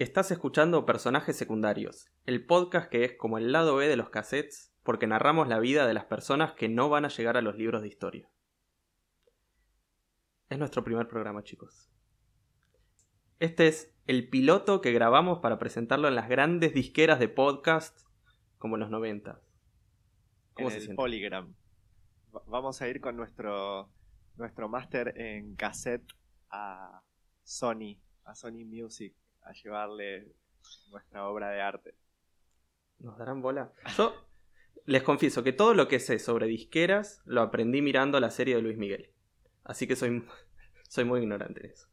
Estás escuchando Personajes Secundarios, el podcast que es como el lado B de los cassettes porque narramos la vida de las personas que no van a llegar a los libros de historia. Es nuestro primer programa, chicos. Este es el piloto que grabamos para presentarlo en las grandes disqueras de podcast como en los 90. ¿Cómo en el Polygram. Vamos a ir con nuestro, nuestro máster en cassette a Sony, a Sony Music a llevarle nuestra obra de arte. ¿Nos darán bola? Yo les confieso que todo lo que sé sobre disqueras lo aprendí mirando la serie de Luis Miguel. Así que soy, soy muy ignorante en eso.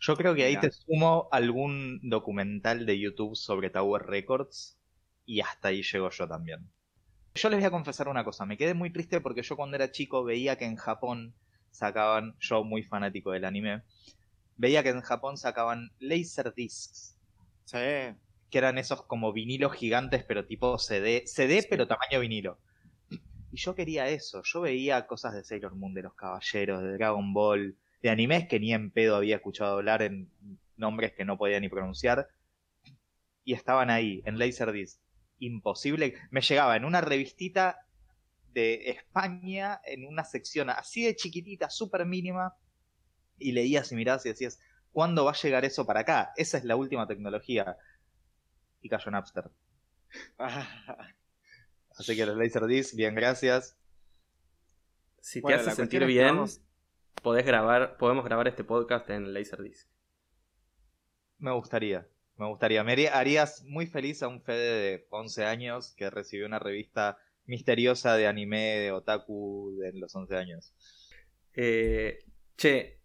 Yo creo que ahí te sumo algún documental de YouTube sobre Tower Records y hasta ahí llego yo también. Yo les voy a confesar una cosa, me quedé muy triste porque yo cuando era chico veía que en Japón sacaban, yo muy fanático del anime, veía que en Japón sacaban laser discs. Sí. Que eran esos como vinilos gigantes, pero tipo CD. CD, pero tamaño vinilo. Y yo quería eso. Yo veía cosas de Sailor Moon, de los caballeros, de Dragon Ball, de animes que ni en pedo había escuchado hablar en nombres que no podía ni pronunciar. Y estaban ahí, en Laserdisc. Imposible. Me llegaba en una revistita de España, en una sección así de chiquitita, súper mínima, y leías y mirabas y decías, ¿cuándo va a llegar eso para acá? Esa es la última tecnología. Y cayó Napster. Así que los Laserdisc, bien, gracias. Si te hace sentir bien, podés grabar, podemos grabar este podcast en Laserdisc. Me gustaría, me gustaría. Me harías muy feliz a un Fede de 11 años que recibió una revista misteriosa de anime de otaku de los 11 años. Eh, che,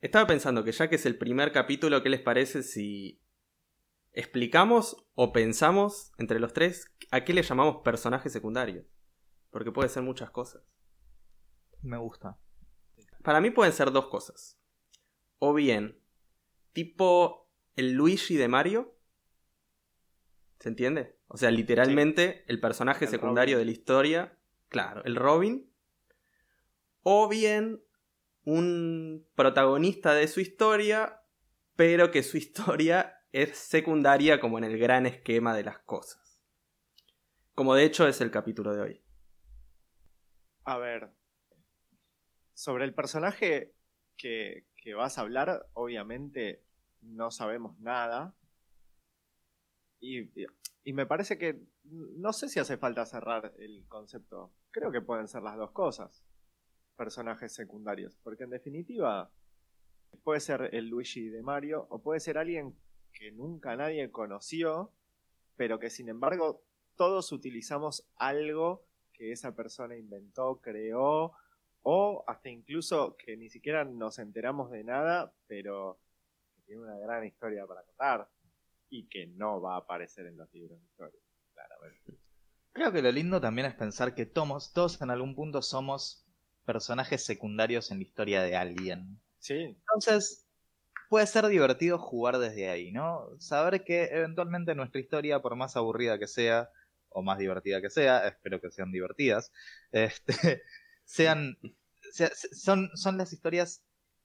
estaba pensando que ya que es el primer capítulo, ¿qué les parece si explicamos o pensamos entre los tres a qué le llamamos personajes secundarios? Porque puede ser muchas cosas. Me gusta. Para mí pueden ser dos cosas. O bien, tipo el Luigi de Mario. ¿Se entiende? O sea, literalmente el personaje secundario de la historia. Claro, el Robin. O bien un protagonista de su historia, pero que su historia es secundaria como en el gran esquema de las cosas. Como de hecho es el capítulo de hoy. A ver, sobre el personaje que, vas a hablar, obviamente no sabemos nada. Y, me parece que no sé si hace falta cerrar el concepto. Creo que pueden ser las dos cosas personajes secundarios. Porque en definitiva, puede ser el Luigi de Mario o puede ser alguien que nunca nadie conoció, pero que sin embargo todos utilizamos algo que esa persona inventó, creó, o hasta incluso que ni siquiera nos enteramos de nada, pero que tiene una gran historia para contar y que no va a aparecer en los libros de historia, claramente. Creo que lo lindo también es pensar que todos, todos en algún punto somos personajes secundarios en la historia de alguien. Sí. Entonces, puede ser divertido jugar desde ahí, ¿no? Saber que eventualmente nuestra historia, por más aburrida que sea, o más divertida que sea, espero que sean divertidas, este, sean, son, son las historias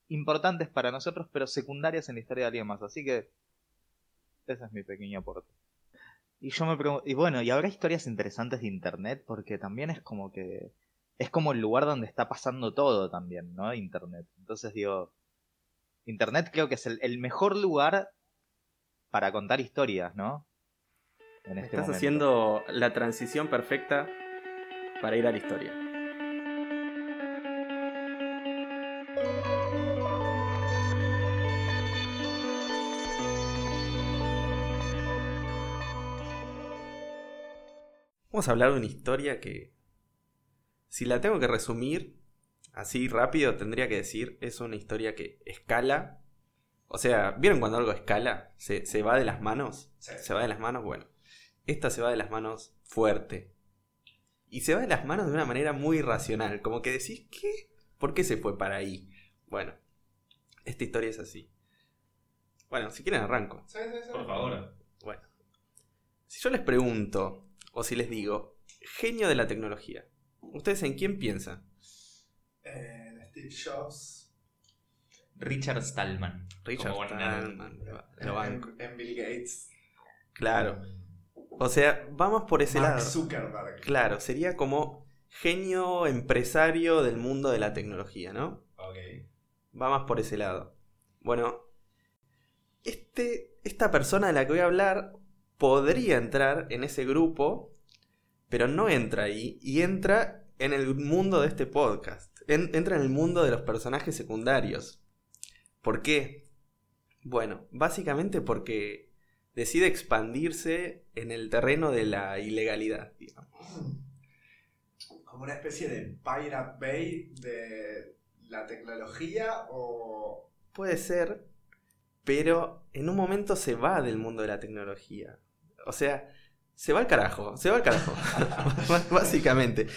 importantes para nosotros, pero secundarias en la historia de alguien más. Así que, ese es mi pequeño aporte. Y yo me pregunto, y bueno, ¿y habrá historias interesantes de internet? Porque también es como que es como el lugar donde está pasando todo también, ¿no? Internet. Entonces digo, Internet creo que es el, mejor lugar para contar historias, ¿no? En este Estás haciendo la transición perfecta para ir a la historia. Vamos a hablar de una historia que si la tengo que resumir así rápido, tendría que decir, es una historia que escala. O sea, ¿vieron cuando algo escala? Se, va de las manos. Se va de las manos, bueno. Esta se va de las manos fuerte. Y se va de las manos de una manera muy racional. Como que decís, ¿qué? ¿Por qué se fue para ahí? Bueno, esta historia es así. Bueno, si quieren arranco. Por favor. Bueno. Si yo les pregunto, o si les digo, genio de la tecnología, ¿Ustedes en quién piensan? En Steve Jobs. Richard Stallman. Richard Como en- Stallman, lo banco. En, en Bill Gates. Claro. O sea, vamos por ese Mark lado. Zuckerberg. Claro, sería como genio empresario del mundo de la tecnología, ¿no? Ok. Va más por ese lado. Bueno, este, esta persona de la que voy a hablar podría entrar en ese grupo, pero no entra ahí y entra en el mundo de este podcast. En- entra en el mundo de los personajes secundarios. ¿Por qué? Bueno, básicamente porque decide expandirse en el terreno de la ilegalidad, digamos. Como una especie de Pirate Bay de la tecnología o... Puede ser, pero en un momento se va del mundo de la tecnología. O sea, se va al carajo, se va al carajo, básicamente.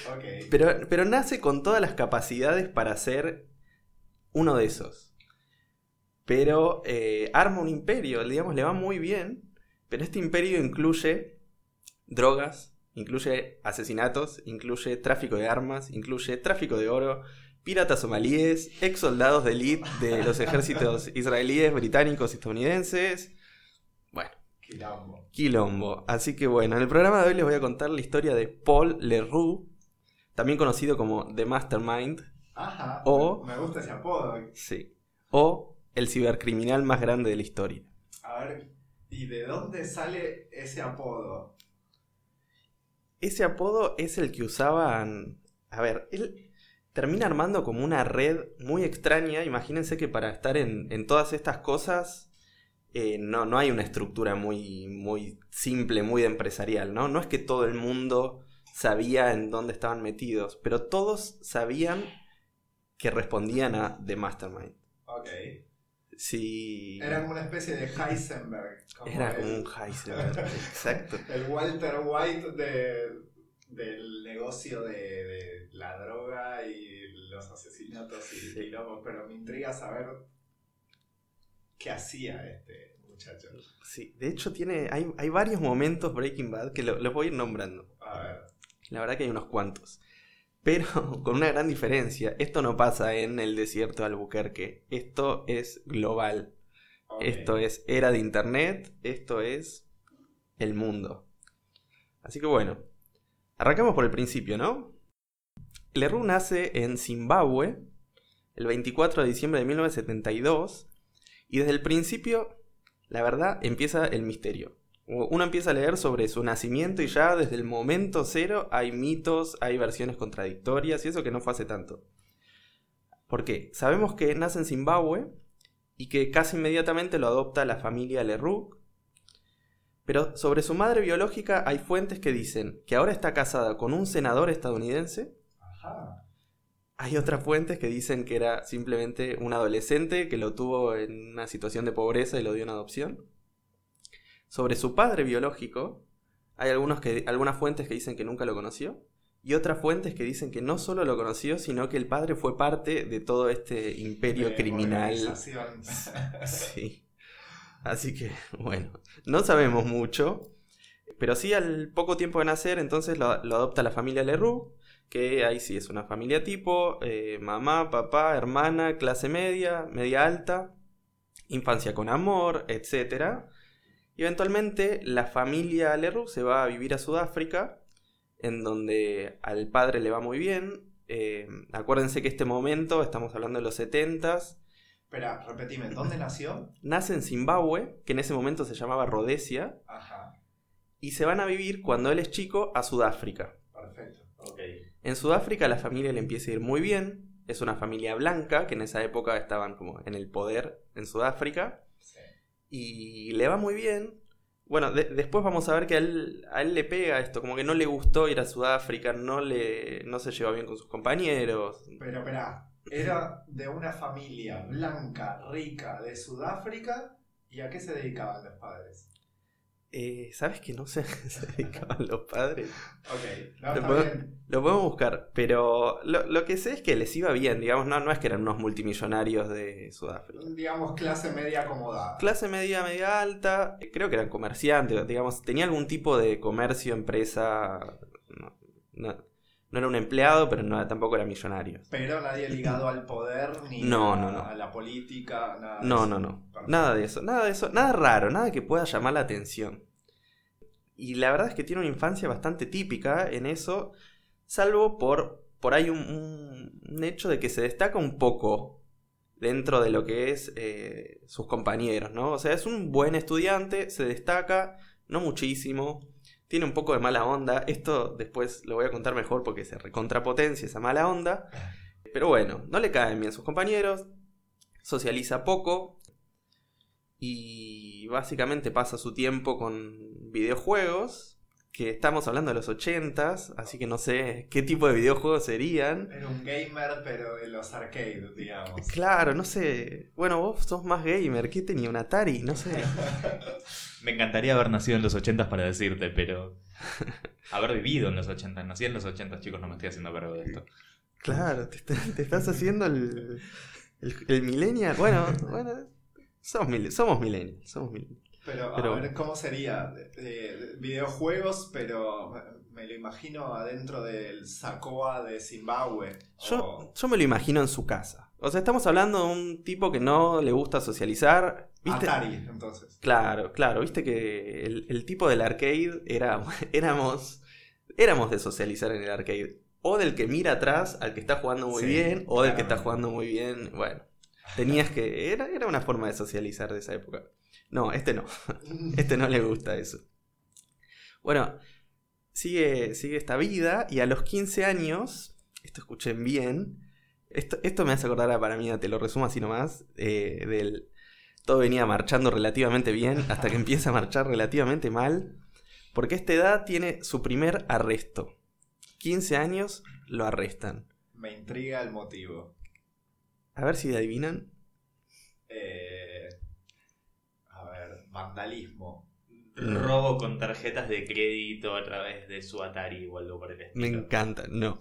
Pero, pero nace con todas las capacidades para ser uno de esos. Pero eh, arma un imperio, digamos, le va muy bien, pero este imperio incluye drogas, incluye asesinatos, incluye tráfico de armas, incluye tráfico de oro, piratas somalíes, ex soldados de élite de los ejércitos israelíes, británicos y estadounidenses. Quilombo. quilombo. Así que bueno, en el programa de hoy les voy a contar la historia de Paul Leroux, también conocido como The Mastermind, Ajá. O- Me gusta ese apodo. sí, o el cibercriminal más grande de la historia. A ver, ¿y de dónde sale ese apodo? Ese apodo es el que usaban... A ver, él termina armando como una red muy extraña. Imagínense que para estar en, en todas estas cosas eh, no, no hay una estructura muy, muy simple, muy empresarial, ¿no? No es que todo el mundo sabía en dónde estaban metidos, pero todos sabían que respondían a The Mastermind. Ok. Si... Era como una especie de Heisenberg. como Era como un Heisenberg, exacto. El Walter White de, del negocio de, de la droga y los asesinatos y Sí. pero me intriga saber qué hacía este muchacho. Sí, de hecho tiene, hay, hay varios momentos Breaking Bad que lo- los voy a ir nombrando. A ver. La verdad que hay unos cuantos. Pero con una gran diferencia, esto no pasa en el desierto de Albuquerque, esto es global, esto es era de internet, esto es el mundo. Así que bueno, arrancamos por el principio, ¿no? Leroux nace en Zimbabue el 24 de diciembre de 1972 y desde el principio, la verdad, empieza el misterio. Uno empieza a leer sobre su nacimiento y ya desde el momento cero hay mitos, hay versiones contradictorias y eso que no fue hace tanto. ¿Por qué? Sabemos que nace en Zimbabue y que casi inmediatamente lo adopta la familia Leroux. Pero sobre su madre biológica hay fuentes que dicen que ahora está casada con un senador estadounidense. Ajá. Hay otras fuentes que dicen que era simplemente un adolescente que lo tuvo en una situación de pobreza y lo dio en adopción. Sobre su padre biológico, hay algunos que, algunas fuentes que dicen que nunca lo conoció. Y otras fuentes que dicen que no solo lo conoció, sino que el padre fue parte de todo este imperio De criminal. Sí. Así que, bueno, no sabemos mucho. Pero sí, al poco tiempo de nacer, entonces lo, lo adopta la familia Leroux, que ahí sí es una familia tipo, eh, mamá, papá, hermana, clase media, media alta, infancia con amor, etc. Y eventualmente la familia Leroux se va a vivir a Sudáfrica, en donde al padre le va muy bien. Eh, acuérdense que este momento, estamos hablando de los 70s, Espera, repetime, ¿dónde nació? nace en Zimbabue, que en ese momento se llamaba Rhodesia, Ajá. y se van a vivir cuando él es chico a Sudáfrica. Perfecto. Ok. En Sudáfrica la familia le empieza a ir muy bien, es una familia blanca, que en esa época estaban como en el poder en Sudáfrica, Sí. y le va muy bien. Bueno, de- después vamos a ver que a él, a él le pega esto, como que no le gustó ir a Sudáfrica, no, le, no se lleva bien con sus compañeros. Pero espera, era de una familia blanca, rica, de Sudáfrica. ¿Y a qué se dedicaban los padres? Eh, ¿Sabes que no se, se dedicaban los padres? Ok, no, Lo bien. Lo podemos buscar, pero lo, lo que sé es que les iba bien, digamos, no, no es que eran unos multimillonarios de Sudáfrica. Digamos clase media acomodada. Clase media, media alta, creo que eran comerciantes, digamos, tenía algún tipo de comercio, empresa, no, no- no era un empleado, pero no, tampoco era millonario. Pero nadie ligado al poder ni No, a, no, no. a la política, nada No, eso. no, no. Perfecto. Nada de eso, nada de eso, nada raro, nada que pueda llamar la atención. Y la verdad es que tiene una infancia bastante típica en eso, salvo por, por ahí un, un- un hecho de que se destaca un poco dentro de lo que es eh, sus compañeros, ¿no? O sea, es un buen estudiante, se destaca, no muchísimo, tiene un poco de mala onda, esto después lo voy a contar mejor porque se recontrapotencia esa mala onda, pero bueno, no le caen bien sus compañeros, socializa poco y básicamente pasa su tiempo con videojuegos, que estamos hablando de los 80s, así que no sé qué tipo de videojuegos serían. Era un gamer, pero de los arcades, digamos. Claro, no sé. Bueno, vos sos más gamer. ¿Qué tenía? ¿Un Atari? No sé. Me encantaría haber nacido en los 80 para decirte, pero. haber vivido en los 80. Nací en los 80, chicos, no me estoy haciendo cargo de esto. Claro, te, está- te estás haciendo el, el, el millennial. Bueno, bueno. Somos, mil- somos millennials. Somos millennials. Pero, Pero- a ver, ¿cómo sería? De- de- videojuegos, pero me- me lo imagino adentro del Sacoa de Zimbabue. Yo, o- yo me lo imagino en su casa. O sea, estamos hablando de un tipo que no le gusta socializar. ¿Viste? Atari, entonces. Claro, claro, viste que el, el tipo del arcade era, éramos, éramos de socializar en el arcade. O del que mira atrás al que está jugando muy Sí, bien, o del que está jugando muy bien. Bueno, tenías que. Era, era una forma de socializar de esa época. No, este no. Este no le gusta eso. Bueno, sigue, sigue esta vida y a los 15 años, esto escuchen bien, esto, esto me hace acordar a para mí, te lo resumo así nomás, eh, del todo venía marchando relativamente bien hasta que empieza a marchar relativamente mal, porque a esta edad tiene su primer arresto. 15 años lo arrestan. Me intriga el motivo. A ver si adivinan. Eh, a ver, vandalismo. No. Robo con tarjetas de crédito a través de su Atari o algo por el estilo. Me encanta, no.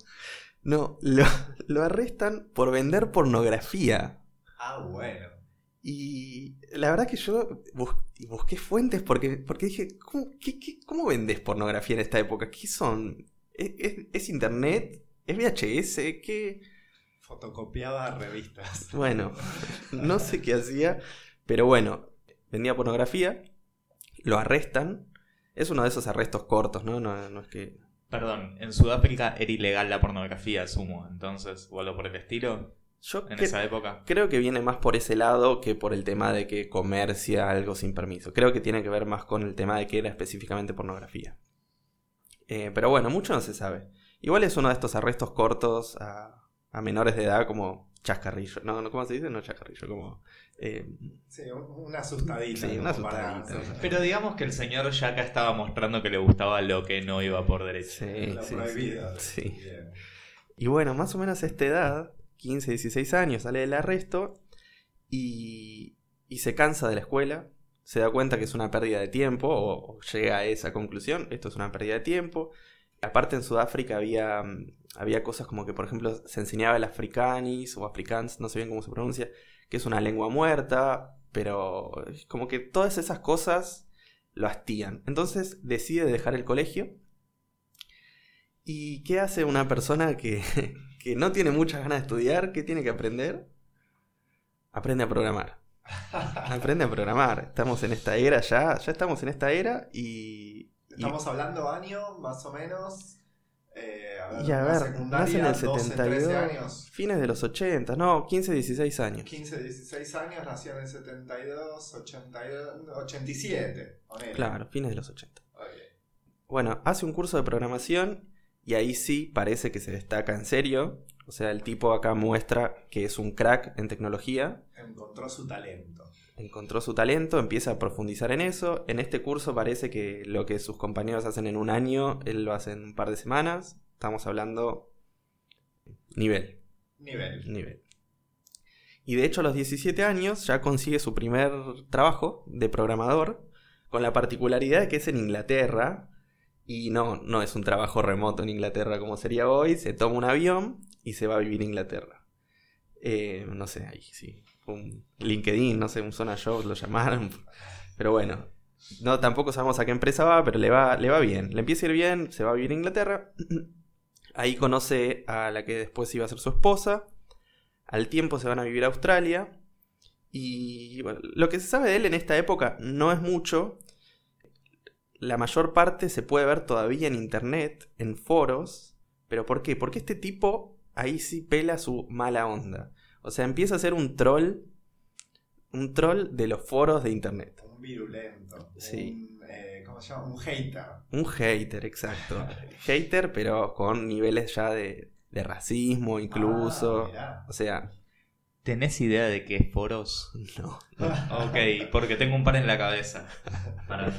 No, lo, lo arrestan por vender pornografía. Ah, bueno. Y la verdad que yo bus- busqué fuentes porque, porque dije, ¿cómo, qué- qué- cómo vendes pornografía en esta época? ¿Qué son? ¿Es, es- es internet? ¿Es VHS? ¿Qué? Fotocopiaba revistas. Bueno, no sé qué hacía, pero bueno, vendía pornografía, lo arrestan. Es uno de esos arrestos cortos, ¿no? No, no es que... Perdón, en Sudáfrica era ilegal la pornografía, asumo. Entonces, o algo por el estilo, Yo en cre- esa época. creo que viene más por ese lado que por el tema de que comercia algo sin permiso. Creo que tiene que ver más con el tema de que era específicamente pornografía. Eh, pero bueno, mucho no se sabe. Igual es uno de estos arrestos cortos a, a menores de edad como chascarrillo. No, no, ¿cómo se dice? No chascarrillo, como... eh, Sí, un- una asustadita. Sí, una asustadita. Pero digamos que el señor Yaka estaba mostrando que le gustaba lo que no iba por derecho. sí, Lo sí, prohibido. sí, sí. Bien. Y bueno, más o menos a esta edad, 15, 16 años, sale del arresto y, y se cansa de la escuela, se da cuenta que es una pérdida de tiempo o, o llega a esa conclusión, esto es una pérdida de tiempo. Aparte en Sudáfrica había, mm, había cosas como que, por ejemplo, se enseñaba el afrikanis o afrikaans, no sé bien cómo se pronuncia, que es una lengua muerta, pero como que todas esas cosas lo hastían. Entonces decide dejar el colegio. ¿Y qué hace una persona que, que no tiene muchas ganas de estudiar? ¿Qué tiene que aprender? Aprende a programar. Aprende a programar. Estamos en esta era ya, ya estamos en esta era y... y- Estamos hablando año, más o menos. Eh, a ver, y a ver, nace en el 12, 13 72, años. fines de los 80, no, 15, 16 años. 15, 16 años, nació en el 72, 82, 87. ponele. Claro, fines de los 80. Ok. Bueno, hace un curso de programación y ahí sí parece que se destaca en serio. O sea, el tipo acá muestra que es un crack en tecnología. Encontró su talento. Encontró su talento, empieza a profundizar en eso. En este curso parece que lo que sus compañeros hacen en un año, él lo hace en un par de semanas. Estamos hablando nivel, Nivel. nivel. Y de hecho a los 17 años ya consigue su primer trabajo de programador, con la particularidad de que es en Inglaterra, y no, no es un trabajo remoto en Inglaterra como sería hoy, se toma un avión y se va a vivir a Inglaterra. Eh, no sé, ahí sí, un LinkedIn, no sé, un Zona Jobs lo llamaron, pero bueno, no, tampoco sabemos a qué empresa va, pero le va, le va bien, le empieza a ir bien, se va a vivir a Inglaterra. Ahí conoce a la que después iba a ser su esposa. Al tiempo se van a vivir a Australia. Y lo que se sabe de él en esta época no es mucho. La mayor parte se puede ver todavía en internet, en foros. ¿Pero por qué? Porque este tipo ahí sí pela su mala onda. O sea, empieza a ser un troll. Un troll de los foros de internet. Un virulento. Sí. Un, eh, ¿Cómo se llama? Un hater. Un hater, exacto. hater, pero con niveles ya de, de racismo incluso. Ah, o sea, ¿Tenés idea de qué es foros? no. Ok, porque tengo un par en la cabeza. Para...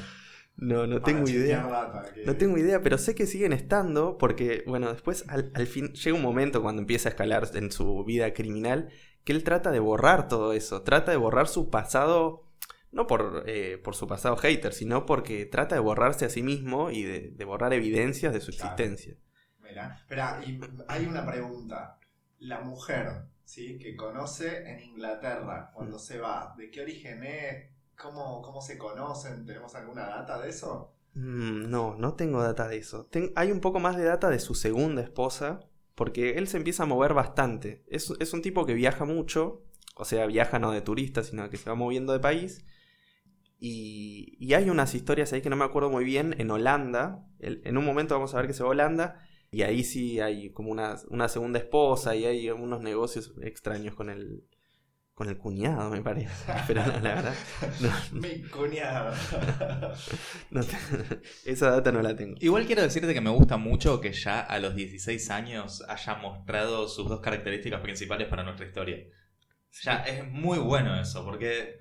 No, no tengo idea. data, que- No tengo idea, pero sé que siguen estando porque, bueno, después al, al fin llega un momento cuando empieza a escalar en su vida criminal que él trata de borrar todo eso, trata de borrar su pasado, no por, eh, por su pasado hater, sino porque trata de borrarse a sí mismo y de, de borrar evidencias de su Claro. existencia. Mirá, espera, y hay una pregunta. La mujer, ¿sí? Que conoce en Inglaterra cuando Mm. se va, ¿de qué origen es? ¿Cómo, cómo se conocen? ¿Tenemos alguna data de eso? Mm, no, no tengo data de eso. Hay un poco más de data de su segunda esposa, porque él se empieza a mover bastante. Es, es un tipo que viaja mucho, o sea, viaja no de turista, sino que se va moviendo de país. Y, y hay unas historias ahí que no me acuerdo muy bien, en Holanda. En un momento vamos a ver que se va a Holanda, y ahí sí hay como una, una segunda esposa, y hay unos negocios extraños con el, con el cuñado, me parece. Pero no, la verdad, no, Mi cuñado. no esa data no la tengo. Igual quiero decirte que me gusta mucho que ya a los 16 años haya mostrado sus dos características principales para nuestra historia. Ya es muy bueno eso, porque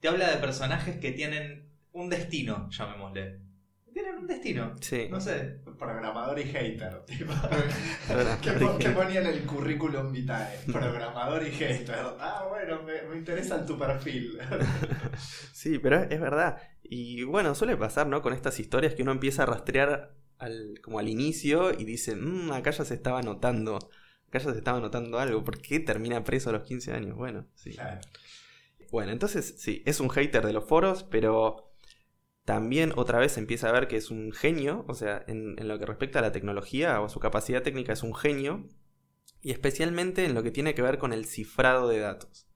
te habla de personajes que tienen un destino, llamémosle. Tienen un destino. Sí. No sé. Programador y hater. tipo. ¿Qué, ponía en el currículum vitae? Programador y hater. Ah, bueno, me, me interesa tu perfil. Sí, pero es, verdad. Y bueno, suele pasar, ¿no? Con estas historias que uno empieza a rastrear al, como al inicio y dice, "Mm, acá ya se estaba notando, acá ya se estaba notando algo. ¿Por qué termina preso a los 15 años? Bueno, sí. Claro. Bueno, entonces sí, es un hater de los foros, pero también otra vez empieza a ver que es un genio, o sea, en, en lo que respecta a la tecnología o a su capacidad técnica es un genio, y especialmente en lo que tiene que ver con el cifrado de datos.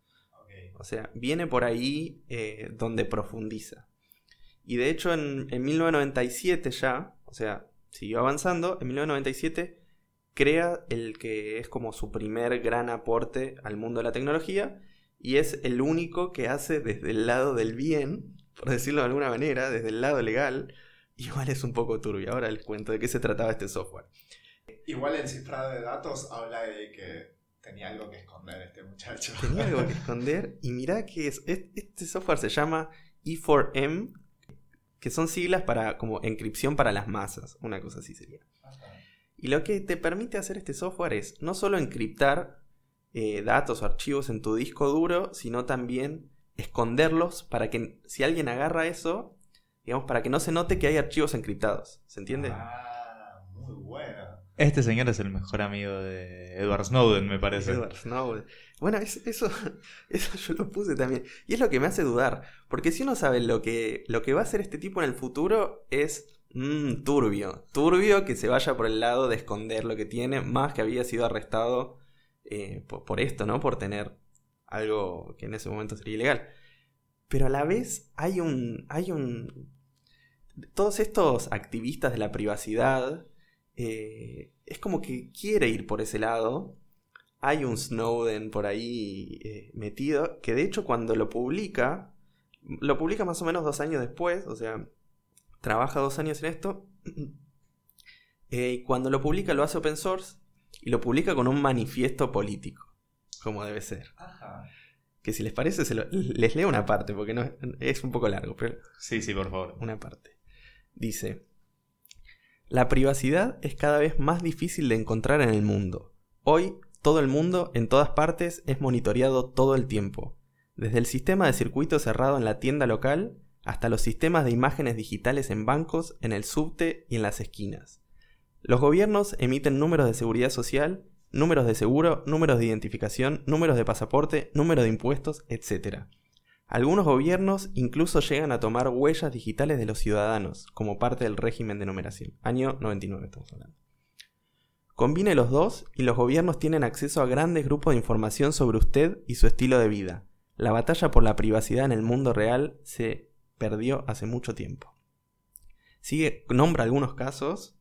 O sea, viene por ahí eh, donde profundiza. Y de hecho en, en 1997 ya, o sea, siguió avanzando, en 1997 crea el que es como su primer gran aporte al mundo de la tecnología y es el único que hace desde el lado del bien, por decirlo de alguna manera, desde el lado legal. Igual es un poco turbio. Ahora les cuento de qué se trataba este software. Igual el cifrado de datos habla de que tenía algo que esconder este muchacho. Tenía algo que esconder y mirá que es, es- este software se llama E4M, que son siglas para como encripción para las masas, una cosa así sería. Y lo que te permite hacer este software es no solo encriptar eh, datos o archivos en tu disco duro, sino también esconderlos para que si alguien agarra eso, digamos, para que no se note que hay archivos encriptados. ¿Se entiende? Ah, muy bueno. Este señor es el mejor amigo de Edward Snowden, me parece. Edward Snowden. Bueno, es- eso, eso yo lo puse también. Y es lo que me hace dudar. Porque si uno sabe lo que, lo que va a hacer este tipo en el futuro es mm, turbio. Turbio que se vaya por el lado de esconder lo que tiene, más que había sido arrestado eh, por, por esto, ¿no? Por tener algo que en ese momento sería ilegal. Pero a la vez hay un. hay un. Todos estos activistas de la privacidad. eh, es como que quiere ir por ese lado hay un Snowden por ahí eh, metido, que de hecho cuando lo publica, lo publica más o menos dos años después, o sea, trabaja dos años en esto, eh, cuando lo publica lo hace open source y lo publica con un manifiesto político, como debe ser. Ajá. Que si les parece, se lo- les leo una parte, porque no, es un poco largo, pero Sí, sí, por favor. una parte. Dice, la privacidad es cada vez más difícil de encontrar en el mundo. Hoy, todo el mundo, en todas partes, es monitoreado todo el tiempo. Desde el sistema de circuito cerrado en la tienda local hasta los sistemas de imágenes digitales en bancos, en el subte y en las esquinas. Los gobiernos emiten números de seguridad social, números de seguro, números de identificación, números de pasaporte, números de impuestos, etc. Algunos gobiernos incluso llegan a tomar huellas digitales de los ciudadanos como parte del régimen de numeración. Año 99 estamos hablando. Combine los dos y los gobiernos tienen acceso a grandes grupos de información sobre usted y su estilo de vida. La batalla por la privacidad en el mundo real se perdió hace mucho tiempo. Sigue, nombra algunos casos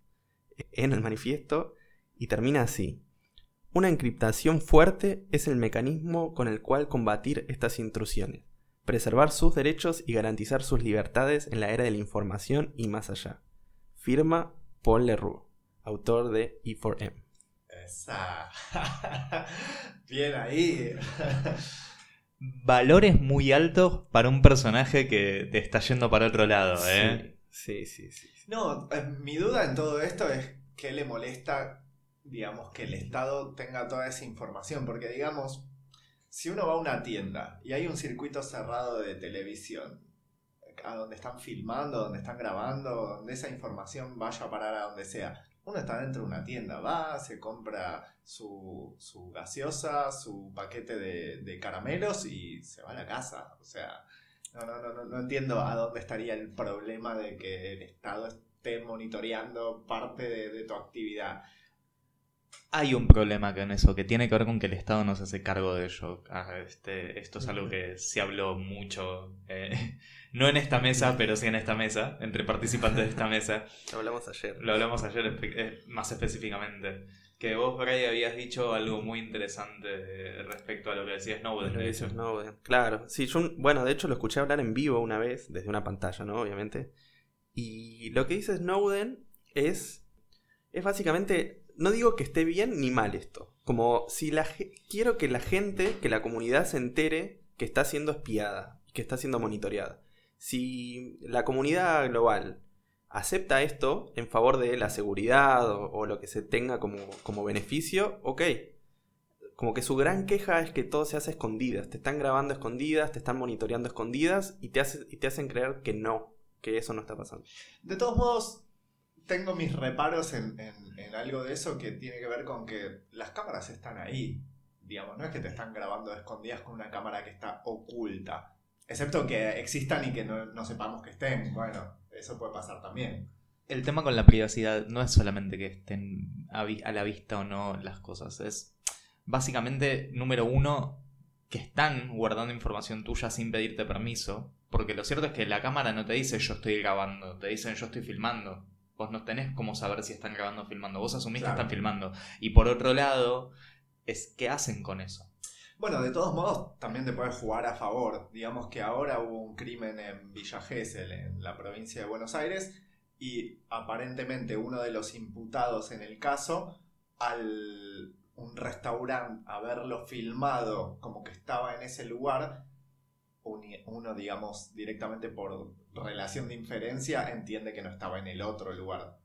en el manifiesto y termina así. Una encriptación fuerte es el mecanismo con el cual combatir estas intrusiones, preservar sus derechos y garantizar sus libertades en la era de la información y más allá. Firma Paul Leroux autor de E4M. Esa. Bien ahí. Valores muy altos para un personaje que te está yendo para otro lado, ¿eh? Sí, sí, sí. No, eh, mi duda en todo esto es que le molesta, digamos, que el Estado tenga toda esa información, porque digamos, si uno va a una tienda y hay un circuito cerrado de televisión, a donde están filmando, donde están grabando, donde esa información vaya a parar a donde sea, uno está dentro de una tienda, va, se compra su, su gaseosa, su paquete de, caramelos y se va a la casa. O sea, no, no, no, no entiendo a dónde estaría el problema de que el Estado esté monitoreando parte de, tu actividad. Hay un problema con eso, que tiene que ver con que el Estado no se hace cargo de ello. Ah, este, esto es algo que se habló mucho eh, no en esta mesa, pero sí en esta mesa, entre participantes de esta mesa. Lo hablamos ayer. Lo hablamos ayer eh, más específicamente. Que vos, Bray, habías dicho algo muy interesante respecto a lo que decía Snowden. Lo Snowden. Claro, sí, yo, bueno, de hecho lo escuché hablar en vivo una vez, desde una pantalla, ¿no? Obviamente. Y lo que dice Snowden es, es básicamente, no digo que esté bien ni mal esto. Como si la quiero que la gente, que la comunidad se entere que está siendo espiada, que está siendo monitoreada si la comunidad global acepta esto en favor de la seguridad o, lo que se tenga como, beneficio, ok. Como que su gran queja es que todo se hace escondidas. Te están grabando escondidas, te están monitoreando escondidas y te, y te hacen creer que no, que eso no está pasando. De todos modos, tengo mis reparos en, en, algo de eso que tiene que ver con que las cámaras están ahí. Digamos, no es que te están grabando escondidas con una cámara que está oculta. Excepto que existan y que no, sepamos que estén. Bueno, eso puede pasar también. El tema con la privacidad no es solamente que estén a, la vista o no las cosas. Es básicamente, número uno, que están guardando información tuya sin pedirte permiso. Porque lo cierto es que la cámara no te dice yo estoy grabando, te dicen yo estoy filmando. Vos no tenés cómo saber si están grabando o filmando. Vos asumís que están filmando. Y por otro lado, es qué hacen con eso. Bueno, de todos modos, también te puedes jugar a favor. Digamos que ahora hubo un crimen en Villa Gesell, en la provincia de Buenos Aires, y aparentemente uno de los imputados en el caso, al un restaurante haberlo filmado como que estaba en ese lugar, uno, digamos, directamente por relación de inferencia, entiende que no estaba en el otro lugar.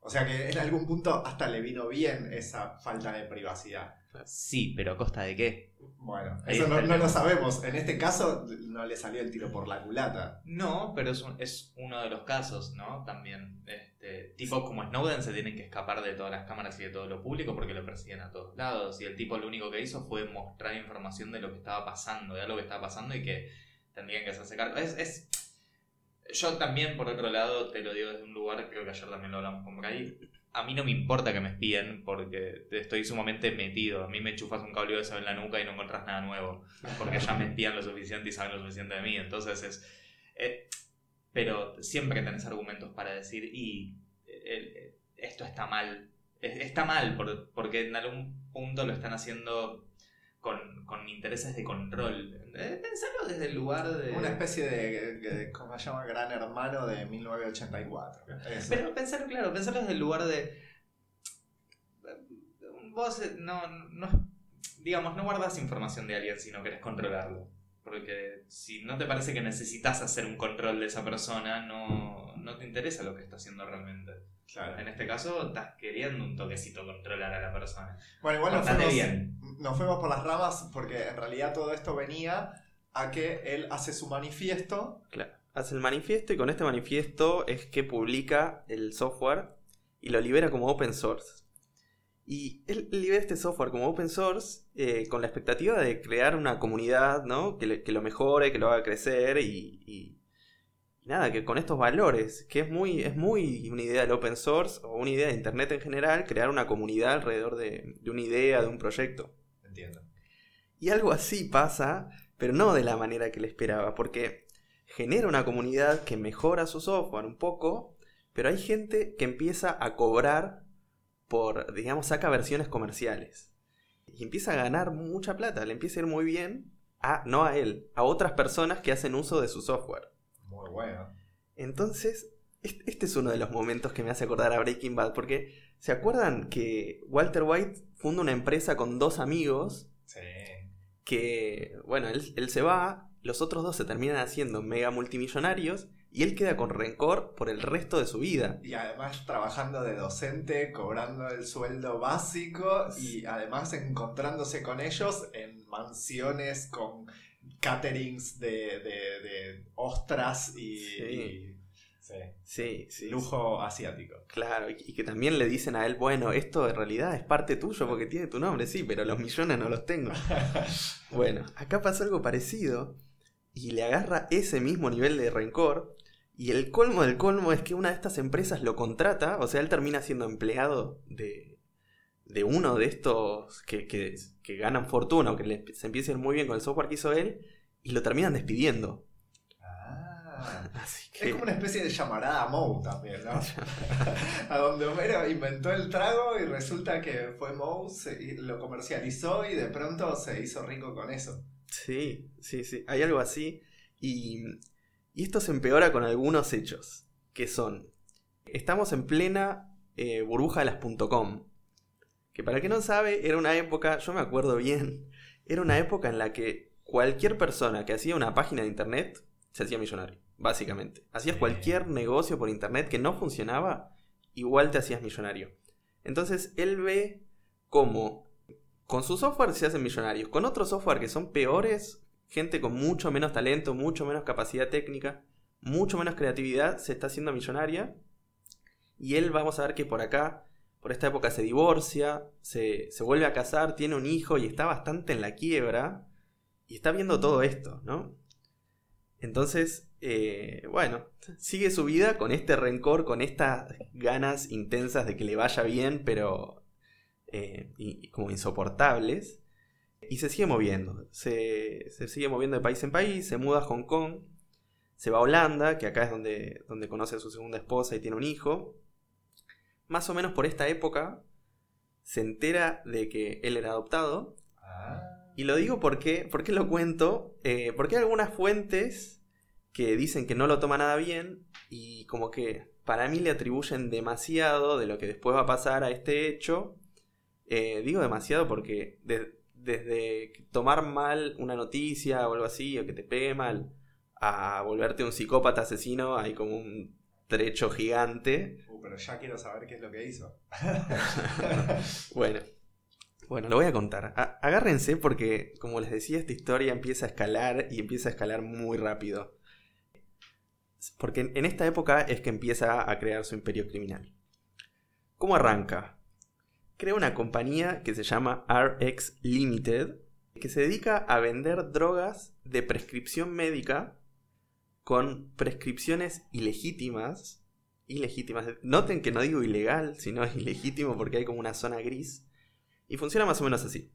O sea que en algún punto hasta le vino bien esa falta de privacidad. Sí, pero ¿a costa de qué? Bueno, eso no, lo sabemos. En este caso no le salió el tiro por la culata. No, pero es, es uno de los casos, ¿no? También. Este, tipos como Snowden se tienen que escapar de todas las cámaras y de todo lo público porque lo persiguen a todos lados. Y el tipo lo único que hizo fue mostrar información de lo que estaba pasando, de algo que estaba pasando y que tendrían que hacerse cargo. Es, es, yo también, por otro lado, te lo digo desde un lugar, creo que ayer también lo hablamos con Bray, a mí no me importa que me espíen porque estoy sumamente metido. A mí me chufas un cable de eso en la nuca y no encontrás nada nuevo. Porque ya me espían lo suficiente y saben lo suficiente de mí. Entonces es... Eh, pero siempre tenés argumentos para decir, y esto está mal. Está mal porque en algún punto lo están haciendo con, con intereses de control. Eh, pensarlo desde el lugar de... Una especie de, ¿cómo se llama? Gran hermano de 1984. Pero pensarlo, claro, pensarlo desde el lugar de... Vos eh, no, no, digamos, no guardas información de alguien si no querés controlarlo. Porque si no te parece que necesitas hacer un control de esa persona, no, no te interesa lo que está haciendo realmente. Claro. En este caso, estás queriendo un toquecito controlar a la persona. Bueno, igual nos fuimos, bien. nos fuimos por las ramas porque en realidad todo esto venía a que él hace su manifiesto. Claro. Hace el manifiesto y con este manifiesto es que publica el software y lo libera como open source. Y él libera este software como open source eh, con la expectativa de crear una comunidad ¿no? que, lo mejore, que lo haga crecer y nada, que con estos valores, que es muy, es muy una idea del open source o una idea de Internet en general, crear una comunidad alrededor de, de una idea, de un proyecto. Entiendo. Y algo así pasa, pero no de la manera que le esperaba, porque genera una comunidad que mejora su software un poco, pero hay gente que empieza a cobrar por, digamos, saca versiones comerciales. Y empieza a ganar mucha plata, le empieza a ir muy bien, a, no a él, a otras personas que hacen uso de su software. Muy bueno. Entonces, es- este es uno de los momentos que me hace acordar a Breaking Bad, porque ¿se acuerdan que Walter White funda una empresa con dos amigos Sí. que, bueno, él, él se va, los otros dos se terminan haciendo mega multimillonarios y él queda con rencor por el resto de su vida. Y además trabajando de docente, cobrando el sueldo básico y además encontrándose con ellos en mansiones con caterings de, de- de ostras y, Sí. y- sí, Sí, lujo asiático. Claro, y y que también le dicen a él, bueno, esto en realidad es parte tuyo porque tiene tu nombre, sí, pero los millones no los tengo. Bueno, acá pasó algo parecido y le agarra ese mismo nivel de rencor y el colmo del colmo es que una de estas empresas lo contrata, o sea, él termina siendo empleado de, de uno de estos que, que- que ganan fortuna o que le- se ir muy bien con el software que hizo él y lo terminan despidiendo. Ah. Así que... Es como una especie de llamarada a Moe también, ¿no? a donde Homero inventó el trago y resulta que fue Moe, se- lo comercializó y de pronto se hizo rico con eso. Sí, sí, sí, hay algo así. Y, y esto se empeora con algunos hechos, que son, estamos en plena eh, burbuja de las .com, que para el que no sabe, era una época, yo me acuerdo bien, era una época en la que cualquier persona que hacía una página de internet se hacía millonario, básicamente. Hacías cualquier negocio por internet que no funcionaba, igual te hacías millonario. Entonces él ve cómo con su software se hacen millonarios, con otro software que son peores, gente con mucho menos talento, mucho menos capacidad técnica, mucho menos creatividad, se está haciendo millonaria. Y él, vamos a ver que por acá, por esta época, se divorcia, se, se vuelve a casar, tiene un hijo y está bastante en la quiebra. Y está viendo todo esto, ¿no? Entonces, eh, bueno, sigue su vida con este rencor, con estas ganas intensas de que le vaya bien, pero eh, y- como insoportables. Y se sigue moviendo. Se, se sigue moviendo de país en país, se muda a Hong Kong, se va a Holanda, que acá es donde, donde conoce a su segunda esposa y tiene un hijo. Más o menos por esta época se entera de que él era adoptado. Ah. Y lo digo porque, ¿por qué lo cuento? Eh, porque hay algunas fuentes que dicen que no lo toma nada bien y como que para mí le atribuyen demasiado de lo que después va a pasar a este hecho. Eh, digo demasiado porque de- desde tomar mal una noticia o algo así, o que te pegue mal, a volverte un psicópata asesino, hay como un trecho gigante. Uh, pero ya quiero saber qué es lo que hizo. Bueno, bueno, lo voy a contar. A- agárrense porque, como les decía, esta historia empieza a escalar y empieza a escalar muy rápido. Porque en- en esta época es que empieza a crear su imperio criminal. ¿Cómo arranca? Crea una compañía que se llama RX Limited, que se dedica a vender drogas de prescripción médica con prescripciones ilegítimas. Ilegítimas. Noten que no digo ilegal, sino ilegítimo porque hay como una zona gris. Y funciona más o menos así.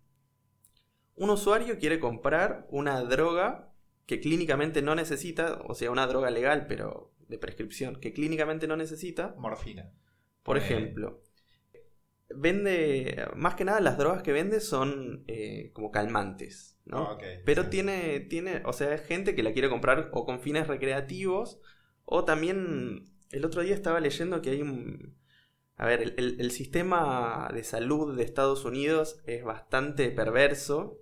Un usuario quiere comprar una droga que clínicamente no necesita, o sea, una droga legal, pero de prescripción, que clínicamente no necesita. Morfina. Por Eh. ejemplo, vende, más que nada las drogas que vende son eh, como calmantes, ¿no? Ah, Pero sí. tiene, tiene, o sea, es gente que la quiere comprar o con fines recreativos o también, el otro día estaba leyendo que hay un... A ver, el, el- el sistema de salud de Estados Unidos es bastante perverso.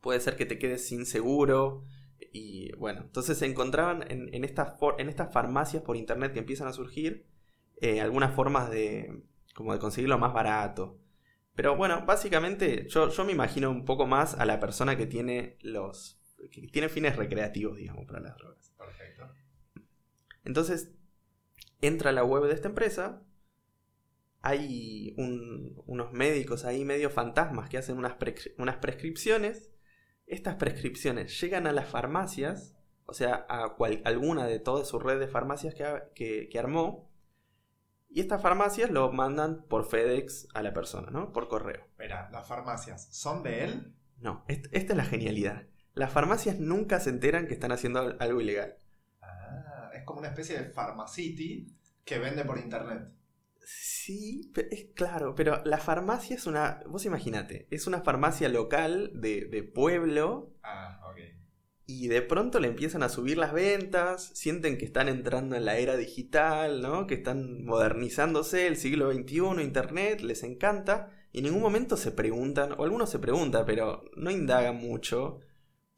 Puede ser que te quedes sin seguro. Y bueno, entonces se encontraban en, en estas, en estas farmacias por internet que empiezan a surgir eh, algunas formas de, como de conseguirlo más barato. Pero bueno, básicamente yo, yo me imagino un poco más a la persona que tiene los que tiene fines recreativos, digamos, para las drogas. Perfecto. Entonces, entra a la web de esta empresa. Hay un- unos médicos ahí medio fantasmas que hacen unas, unas prescripciones. Estas prescripciones llegan a las farmacias o sea, a cual- alguna de toda su red de farmacias que- que armó. Y estas farmacias lo mandan por FedEx a la persona, ¿no? Por correo. Espera, las farmacias, ¿son de él? No, est- esta es la genialidad. Las farmacias nunca se enteran que están haciendo al- algo ilegal. Ah, es como una especie de Pharmacity que vende por internet. Sí, es claro, pero la farmacia es una. Vos imaginate, es una farmacia local de, de pueblo Ah, ok. Y de pronto le empiezan a subir las ventas, sienten que están entrando en la era digital, ¿no? Que están modernizándose, el siglo XXI, Internet, les encanta, y en ningún momento se preguntan, o algunos se preguntan, pero no indagan mucho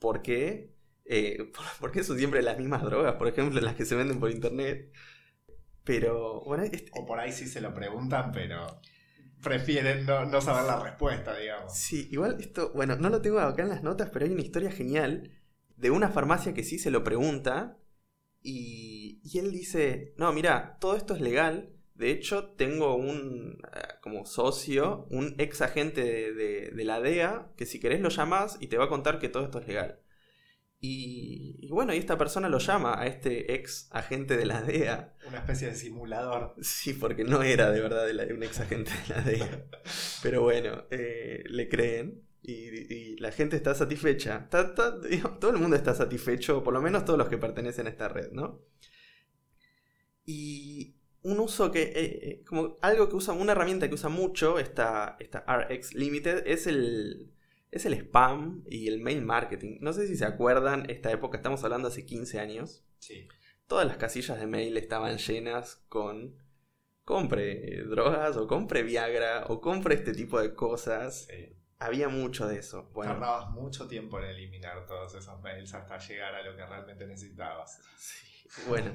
por qué, eh, por, qué son siempre las mismas drogas, por ejemplo, las que se venden por Internet. Pero, bueno, este- O por ahí sí se lo preguntan, pero prefieren no, no saber la respuesta, digamos. Sí, igual esto, bueno, no lo tengo acá en las notas, pero hay una historia genial de una farmacia que sí se lo pregunta y, y él dice, no, mira, todo esto es legal, de hecho tengo un, eh, como socio, un ex agente de, de- de la DEA, que si querés lo llamas y te va a contar que todo esto es legal. Y, y bueno, y esta persona lo llama a este ex agente de la DEA. Una especie de simulador. Sí, porque no era de verdad de la- un ex agente de la DEA. Pero bueno, eh, le creen y, y la gente está satisfecha. Está- está- digamos, todo el mundo está satisfecho, por lo menos todos los que pertenecen a esta red, ¿no? Y un uso que, eh, eh, como algo que usa, una herramienta que usa mucho esta, esta RX Limited es el, es el spam y el mail marketing. No sé si se acuerdan, esta época, estamos hablando hace 15 años Sí. todas las casillas de mail estaban llenas con compre drogas o compre Viagra o compre este tipo de cosas. sí. Había mucho de eso. Bueno, Tardabas mucho tiempo en eliminar todos esos mails hasta llegar a lo que realmente necesitabas. sí, bueno.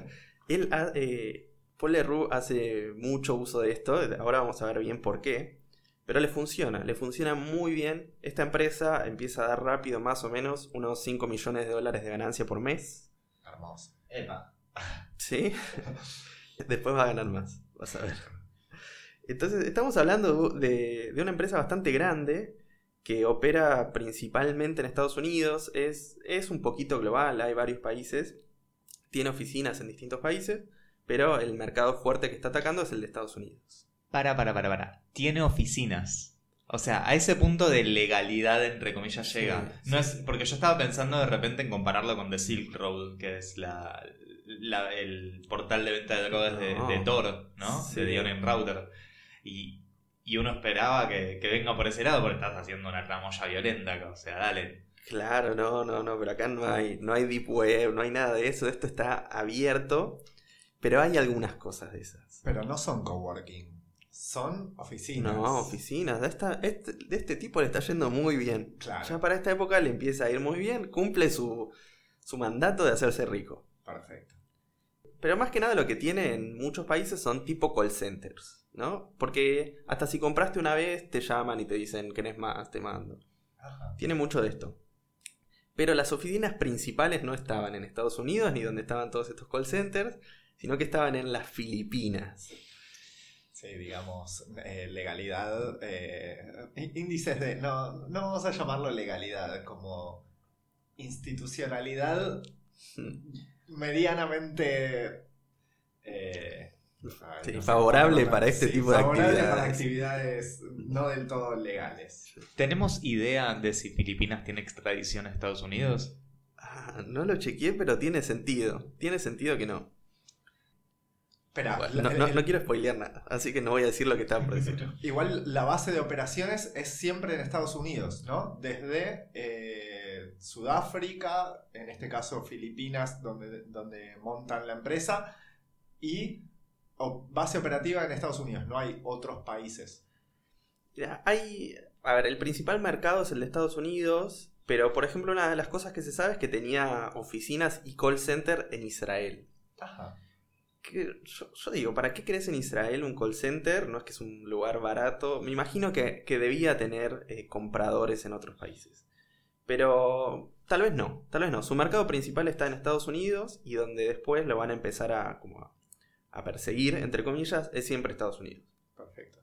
Él, eh, Paul Leroux hace mucho uso de esto. Ahora vamos a ver bien por qué. Pero le funciona, le funciona muy bien. Esta empresa empieza a dar rápido más o menos unos 5 millones de dólares de ganancia por mes. Hermoso. Epa. ¿Sí? Después va a ganar más, vas a ver. Entonces, estamos hablando de, de una empresa bastante grande que opera principalmente en Estados Unidos. Es, es un poquito global, hay varios países. Tiene oficinas en distintos países, pero el mercado fuerte que está atacando es el de Estados Unidos. Para, para, para, para. Tiene oficinas. O sea, a ese punto de legalidad, entre comillas, llega. Sí, no sí. es, porque yo estaba pensando de repente en compararlo con The Silk Road, que es la, la- el portal de venta de drogas de, No. de Tor, ¿no? Sí. De Dion Router. Y, y uno esperaba que, que venga por ese lado porque estás haciendo una tramoya violenta. O sea, dale. Claro, no, no, no, pero acá no hay, no hay deep web, no hay nada de eso. Esto está abierto, pero hay algunas cosas de esas. Pero no son coworking. Son oficinas. No, oficinas. De, esta, este, de este tipo le está yendo muy bien. Claro. Ya para esta época le empieza a ir muy bien. Cumple su, su mandato de hacerse rico. Perfecto. Pero más que nada lo que tiene en muchos países son tipo call centers. ¿No? Porque hasta si compraste una vez te llaman y te dicen querés más, te mando. Ajá. Tiene mucho de esto. Pero las oficinas principales no estaban en Estados Unidos ni donde estaban todos estos call centers, sino que estaban en las Filipinas. Sí, digamos, eh, legalidad, eh, índices de, no, no vamos a llamarlo legalidad, como institucionalidad medianamente eh, ay, Sí, no sé favorable para este sí, tipo de favorable para actividades. actividades no del todo legales. ¿Tenemos idea de si Filipinas tiene extradición a Estados Unidos? Ah, no lo chequeé, pero tiene sentido. Tiene sentido que no. Espera, Bueno, no, no- el- no quiero spoilear nada, así que no voy a decir lo que estaba por decir. Igual la base de operaciones es siempre en Estados Unidos, ¿no? Desde eh, Sudáfrica, en este caso Filipinas, donde, donde montan la empresa, y base operativa en Estados Unidos, no hay otros países. Hay. A ver, el principal mercado es el de Estados Unidos, pero por ejemplo, una de las cosas que se sabe es que tenía oficinas y call center en Israel. Ajá. que yo, yo digo, ¿para qué crees en Israel un call center? No es que es un lugar barato. Me imagino que, que debía tener eh, compradores en otros países. Pero tal vez no, tal vez no. Su mercado principal está en Estados Unidos y donde después lo van a empezar a, como a, a perseguir, entre comillas, es siempre Estados Unidos. Perfecto.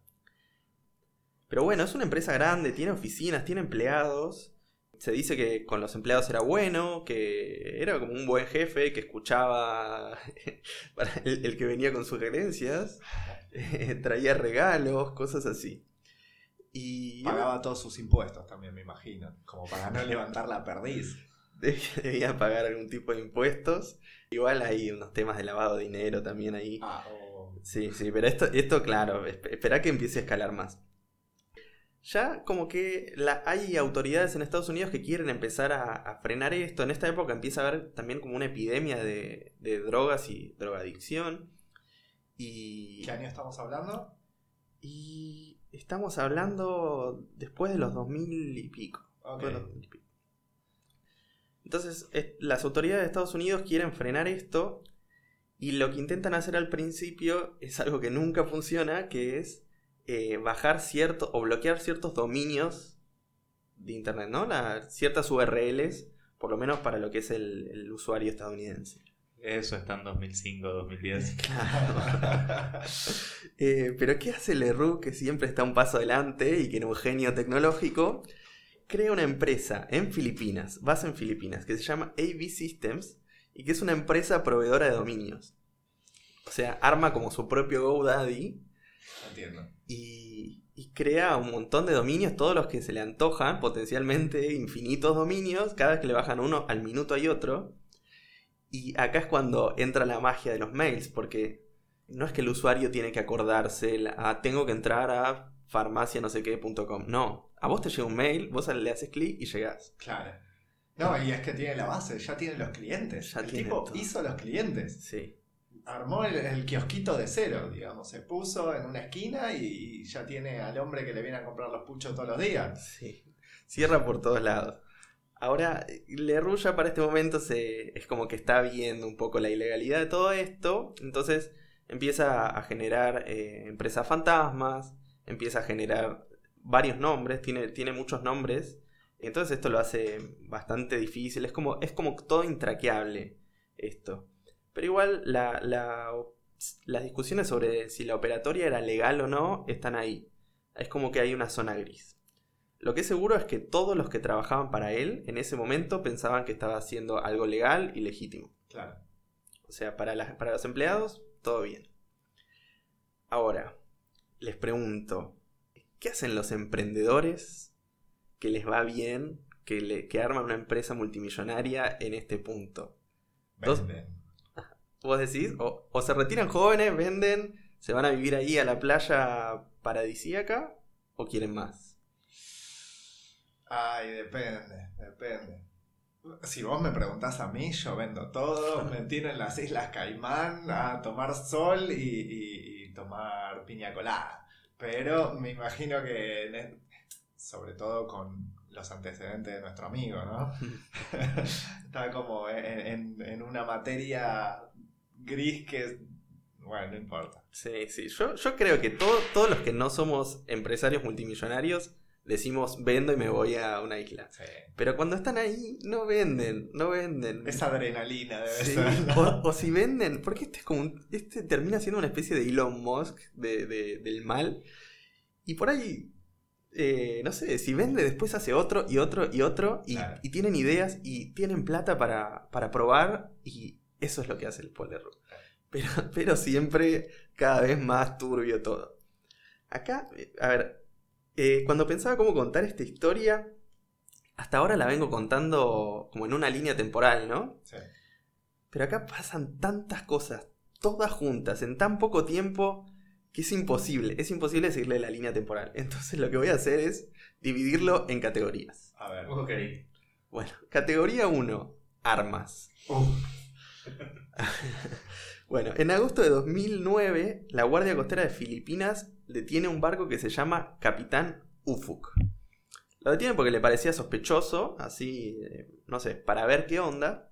Pero bueno, es una empresa grande, tiene oficinas, tiene empleados. se dice que con los empleados era bueno, que era como un buen jefe, que escuchaba para el, el que venía con sugerencias, traía regalos, cosas así. Y Pagaba todos sus impuestos también, me imagino. Como para no levantar la perdiz. debía pagar algún tipo de impuestos. Igual hay unos temas de lavado de dinero también ahí. Ah, o- Sí, sí, pero esto, esto claro, esp- espera que empiece a escalar más. Ya como que la, hay autoridades en Estados Unidos que quieren empezar a, a frenar esto. En esta época empieza a haber también como una epidemia de, de drogas y drogadicción. Y, ¿Qué año estamos hablando? y estamos hablando después de los 2000 y pico. Ok. Después de los 2000 y pico. Entonces, es- las autoridades de Estados Unidos quieren frenar esto y lo que intentan hacer al principio es algo que nunca funciona, que es eh, bajar cierto o bloquear ciertos dominios de Internet, ¿no? La- ciertas URLs, por lo menos para lo que es el, el usuario estadounidense. Eso está en 2005, 2010. Claro. Eh, pero ¿qué hace Leroux que siempre está un paso adelante y que era un genio tecnológico? Crea una empresa en Filipinas, base en Filipinas, que se llama AV Systems y que es una empresa proveedora de dominios. O sea, arma como su propio GoDaddy Entiendo. y, y crea un montón de dominios, todos los que se le antojan, potencialmente infinitos dominios, cada vez que le bajan uno al minuto hay otro. Y acá es cuando entra la magia de los mails, porque no es que el usuario tiene que acordarse, la- ah, tengo que entrar a farmacia no sé qué.com. No, a vos te llega un mail, vos le haces clic y llegás. Claro. No, y es que tiene la base, ya tiene los clientes. Ya el tiene tipo todo. hizo los clientes. Sí. Armó el, el kiosquito de cero, digamos. Se puso en una esquina y ya tiene al hombre que le viene a comprar los puchos todos los días. Sí. Cierra por todos lados. Ahora, Leroux ya para este momento se, es como que está viendo un poco la ilegalidad de todo esto. Entonces empieza a generar eh, empresas fantasmas, empieza a generar varios nombres, tiene, tiene muchos nombres. Entonces esto lo hace bastante difícil. Es como, es como todo intraqueable esto. Pero igual la- la- las discusiones sobre si la operatoria era legal o no están ahí. Es como que hay una zona gris. Lo que es seguro es que todos los que trabajaban para él en ese momento pensaban que estaba haciendo algo legal y legítimo. Claro. O sea, para, las- para los empleados, todo bien. Ahora, les pregunto, ¿qué hacen los emprendedores que les va bien, que, le, que arman una empresa multimillonaria en este punto? Venden. ¿Vos decís? O, o se retiran jóvenes, venden, se van a vivir ahí a la playa paradisíaca, o quieren más. Ay, depende, depende. Si vos me preguntás a mí, yo vendo todo, me tiro en las Islas Caimán a tomar sol y, y- y tomar piña colada. Pero me imagino que, e- sobre todo con los antecedentes de nuestro amigo, ¿no? Está como en, en- en una materia gris que, bueno, no importa. Sí, sí. Yo, yo creo que todo- todos los que no somos empresarios multimillonarios decimos vendo y me voy a una isla. Sí. Pero cuando están ahí, no venden, no venden. Esa adrenalina debe Sí, ser. ¿no? o, o si venden, porque este es como un- este termina siendo una especie de Elon Musk de, de- del mal. Y por ahí, eh, no sé, si vende, después hace otro y otro y otro. Y, Claro. y tienen ideas y tienen plata para, para probar. Y eso es lo que hace el Leroux. Pero, pero siempre cada vez más turbio todo. Acá, eh, a ver, eh, cuando pensaba cómo contar esta historia, hasta ahora la vengo contando como en una línea temporal, ¿no? Sí. Pero acá pasan tantas cosas, todas juntas, en tan poco tiempo, que es imposible, es imposible seguirle la línea temporal. Entonces lo que voy a hacer es dividirlo en categorías. A ver. Ok. Bueno, categoría 1, armas. Bueno, en agosto de 2009, la Guardia Costera de Filipinas detiene un barco que se llama Capitán Ufuk. Lo detienen porque le parecía sospechoso, así, eh, no sé, para ver qué onda.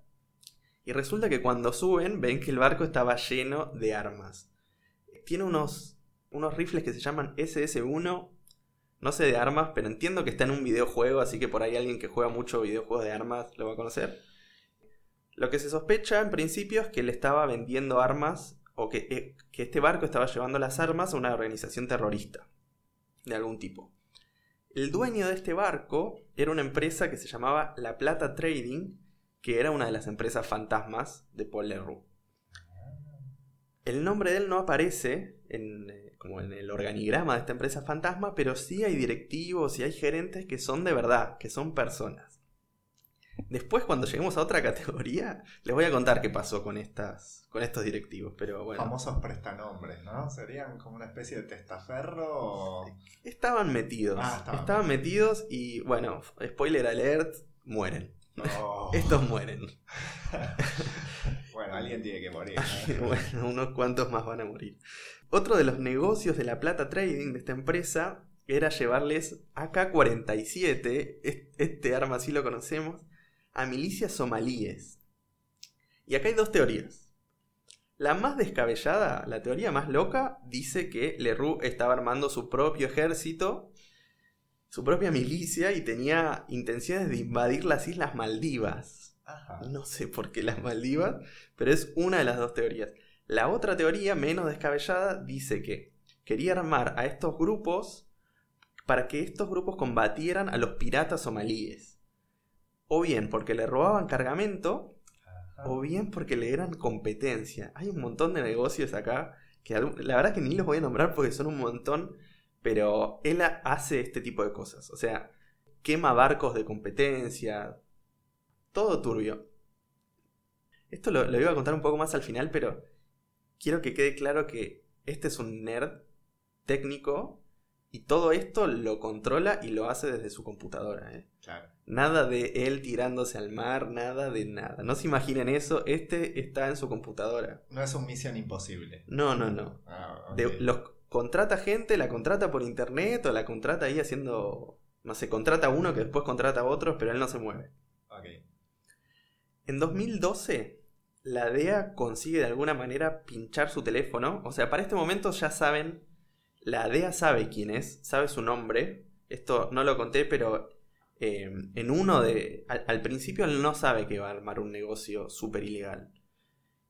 Y resulta que cuando suben ven que el barco estaba lleno de armas. Tiene unos, unos rifles que se llaman SS-1. No sé de armas, pero entiendo que está en un videojuego, así que por ahí alguien que juega mucho videojuegos de armas lo va a conocer. Lo que se sospecha en principio es que él estaba vendiendo armas o que, eh, que este barco estaba llevando las armas a una organización terrorista de algún tipo. el dueño de este barco era una empresa que se llamaba La Plata Trading, que era una de las empresas fantasmas de Paul Leroux. El nombre de él no aparece en, eh, como en el organigrama de esta empresa fantasma, pero sí hay directivos y hay gerentes que son de verdad, que son personas. Después, cuando lleguemos a otra categoría, les voy a contar qué pasó con, estas, con estos directivos, pero bueno. Famosos prestanombres, ¿no? ¿Serían como una especie de testaferro? o- Estaban metidos. Ah, estaban. estaban metidos y, bueno, spoiler alert, mueren. No. Estos mueren. Bueno, alguien tiene que morir. ¿no? bueno, unos cuantos más van a morir. Otro de los negocios de la Plata Trading de esta empresa era llevarles AK-47, es- este arma sí lo conocemos, a milicias somalíes. Y acá hay dos teorías. La más descabellada, la teoría más loca, dice que Leroux estaba armando su propio ejército, su propia milicia y tenía intenciones de invadir las Islas Maldivas. Ajá. No sé por qué las Maldivas, pero es una de las dos teorías. La otra teoría, menos descabellada, dice que quería armar a estos grupos para que estos grupos combatieran a los piratas somalíes. O bien porque le robaban cargamento, Ajá. o bien porque le eran competencia. Hay un montón de negocios acá que la verdad que ni los voy a nombrar porque son un montón, pero él ha- hace este tipo de cosas. O sea, quema barcos de competencia, todo turbio. Esto lo, lo iba a contar un poco más al final, pero quiero que quede claro que este es un nerd técnico y todo esto lo controla y lo hace desde su computadora. ¿eh? Claro. Nada de él tirándose al mar, nada de nada. No se imaginen eso, este está en su computadora. No es un misión imposible. No, no, no. Ah. De- los contrata gente, la contrata por internet o la contrata ahí haciendo, no sé, contrata a uno que después contrata a otros, pero él no se mueve. Ok. En 2012, la DEA consigue de alguna manera pinchar su teléfono. O sea, para este momento ya saben, la DEA sabe quién es, sabe su nombre. Esto no lo conté, pero eh, en uno de... Al, al principio él no sabe que va a armar un negocio súper ilegal.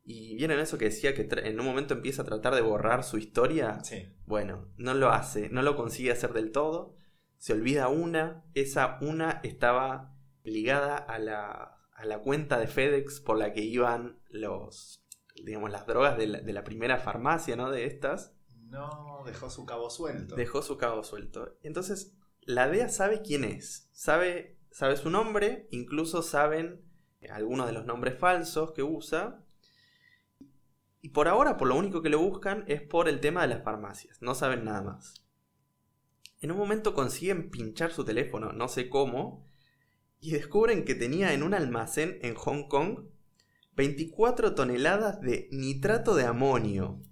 Y vieron eso que decía que en un momento empieza a tratar de borrar su historia. Sí. Bueno, no lo hace, no lo consigue hacer del todo. Se olvida una, esa una estaba ligada a la, a la cuenta de FedEx por la que iban los, digamos, las drogas de la, de la primera farmacia, ¿no? De estas. No dejó su cabo suelto. Dejó su cabo suelto. Entonces, la DEA sabe quién es, sabe, sabe su nombre, incluso saben algunos de los nombres falsos que usa. Y por ahora, por lo único que lo buscan es por el tema de las farmacias, no saben nada más. En un momento consiguen pinchar su teléfono, no sé cómo, y descubren que tenía en un almacén en Hong Kong 24 toneladas de nitrato de amonio,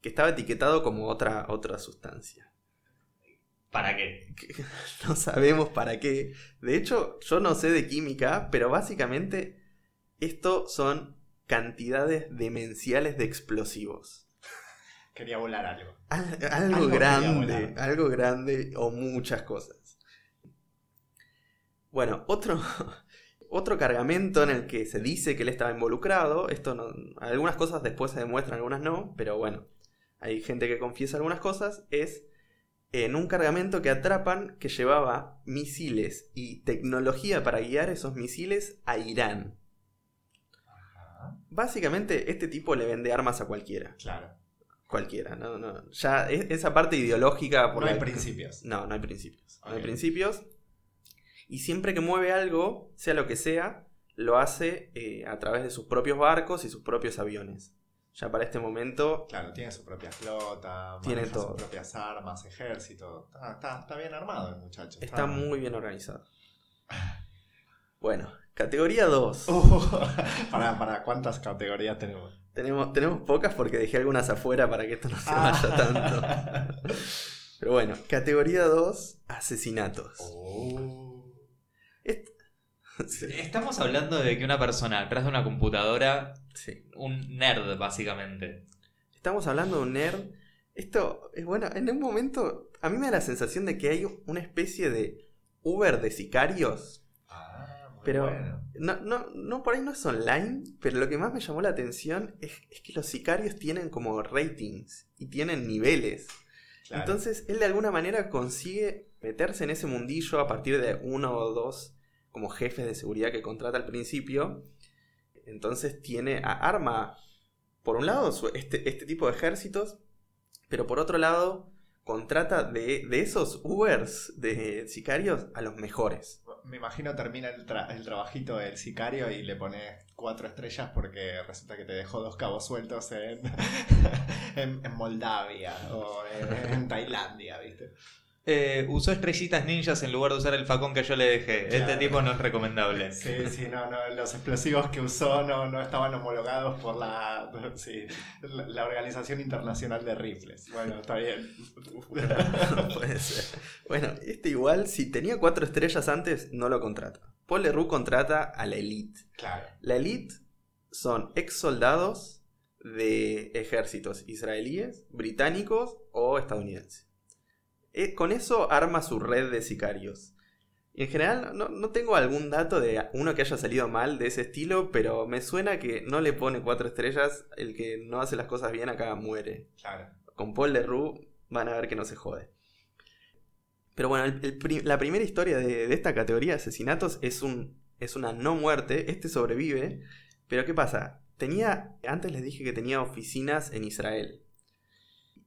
que estaba etiquetado como otra, otra sustancia. ¿Para qué? No sabemos para qué. De hecho, yo no sé de química, pero básicamente esto son cantidades demenciales de explosivos. Quería volar algo. Al- algo, grande, algo grande o muchas cosas. Bueno, otro, otro cargamento en el que se dice que él estaba involucrado, esto no, algunas cosas después se demuestran, algunas no, pero bueno, hay gente que confiesa algunas cosas, es en un cargamento que atrapan que llevaba misiles y tecnología para guiar esos misiles a Irán. Ajá. Básicamente este tipo le vende armas a cualquiera. Claro. Cualquiera, no, no. Ya es- esa parte ideológica por No hay la- principios. No, no hay principios. No hay principios. Y siempre que mueve algo, sea lo que sea, lo hace eh, a través de sus propios barcos y sus propios aviones. Ya para este momento, Claro, tiene su propia flota, Tiene todo. sus propias armas, ejército. Está, está- está bien armado el muchacho. está muy bien organizado. Bueno, categoría 2. Uh, para, para cuántas categorías tenemos. Tenemos, tenemos pocas porque dejé algunas afuera para que esto no se Ah. vaya tanto. Pero bueno, categoría 2, asesinatos. Oh. Sí, Estamos hablando de que una persona atrás de una computadora, sí. un nerd básicamente. Estamos hablando de un nerd. Esto es bueno, en un momento a mí me da la sensación de que hay una especie de Uber de sicarios. Ah, muy Pero bueno. no, no, no por ahí no es online, pero lo que más me llamó la atención es, es que los sicarios tienen como ratings y tienen niveles. Claro. Entonces él de alguna manera consigue meterse en ese mundillo a partir de uno o dos como jefes de seguridad que contrata al principio. Entonces tiene, arma, por un lado, este, este tipo de ejércitos, pero por otro lado, contrata de, de, esos Ubers de sicarios a los mejores. Me imagino termina el, trabajito del sicario y le pone cuatro estrellas porque resulta que te dejó dos cabos sueltos en, en, Moldavia o en Tailandia, ¿viste? Eh, usó estrellitas ninjas en lugar de usar el facón que yo le dejé. Este tipo no es recomendable. Sí, sí, no, no, los explosivos que usó no, no estaban homologados por la, la, Organización Internacional de Rifles. Bueno, está bien. puede ser. Bueno, este igual, si tenía cuatro estrellas antes, no lo contrata. Paul Leroux contrata a la Elite. Claro. La Elite son ex soldados de ejércitos israelíes, británicos o estadounidenses. Eh, con eso arma su red de sicarios. Y en general no, tengo algún dato de uno que haya salido mal de ese estilo, pero me suena que no le pone cuatro estrellas, el que no hace las cosas bien acá muere. Claro. Con Paul Leroux van a ver que no se jode. Pero bueno, la primera historia de, esta categoría de asesinatos es, un, es una no muerte. Este sobrevive. Pero ¿qué pasa? Tenía, antes les dije que tenía oficinas en Israel.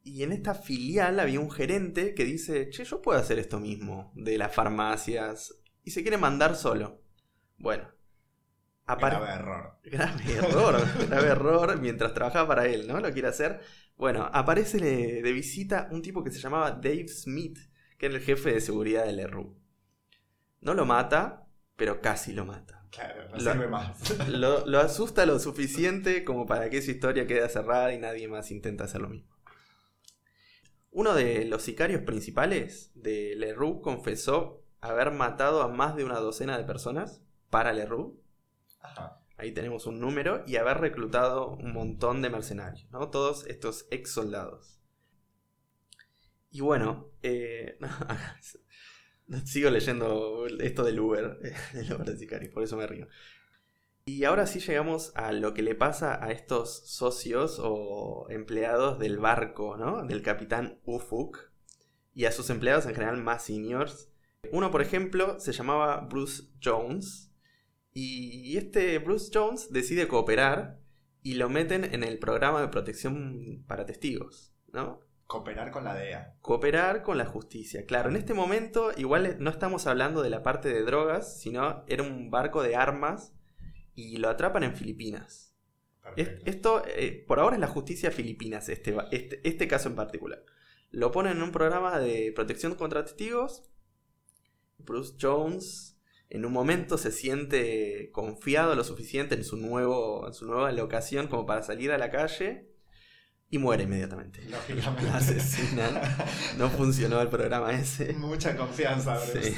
Y en esta filial había un gerente que dice, che, yo puedo hacer esto mismo de las farmacias. Y se quiere mandar solo. Bueno. Grave error. Grave error. grave error mientras trabajaba para él, ¿no? Lo quiere hacer. Bueno, aparece de visita un tipo que se llamaba Dave Smith, que era el jefe de seguridad de Leroux. No lo mata, pero casi lo mata. Claro, no sirve más. Lo, lo asusta lo suficiente como para que su historia quede cerrada y nadie más intenta hacer lo mismo. Uno de los sicarios principales de Leroux confesó haber matado a más de una docena de personas para Leroux. Ahí tenemos un número y haber reclutado un montón de mercenarios, ¿no? Todos estos ex soldados. Y bueno, eh, sigo leyendo esto del Uber, del Uber de sicarios, por eso me río. Y ahora sí llegamos a lo que le pasa a estos socios o empleados del barco, ¿no? Del capitán Ufuk y a sus empleados en general más seniors. Uno, por ejemplo, se llamaba Bruce Jones y este Bruce Jones decide cooperar y lo meten en el programa de protección para testigos, ¿no? Cooperar con la DEA. Cooperar con la justicia. Claro, en este momento igual no estamos hablando de la parte de drogas, sino era un barco de armas y lo atrapan en Filipinas. esto, eh, por ahora es la justicia filipinas, este, este, este, caso en particular. Lo ponen en un programa de protección contra testigos. Bruce Jones en un momento se siente confiado lo suficiente en su, nuevo, en su nueva locación como para salir a la calle y muere inmediatamente. Lógicamente. asesinan. No funcionó el programa ese. Mucha confianza, sí.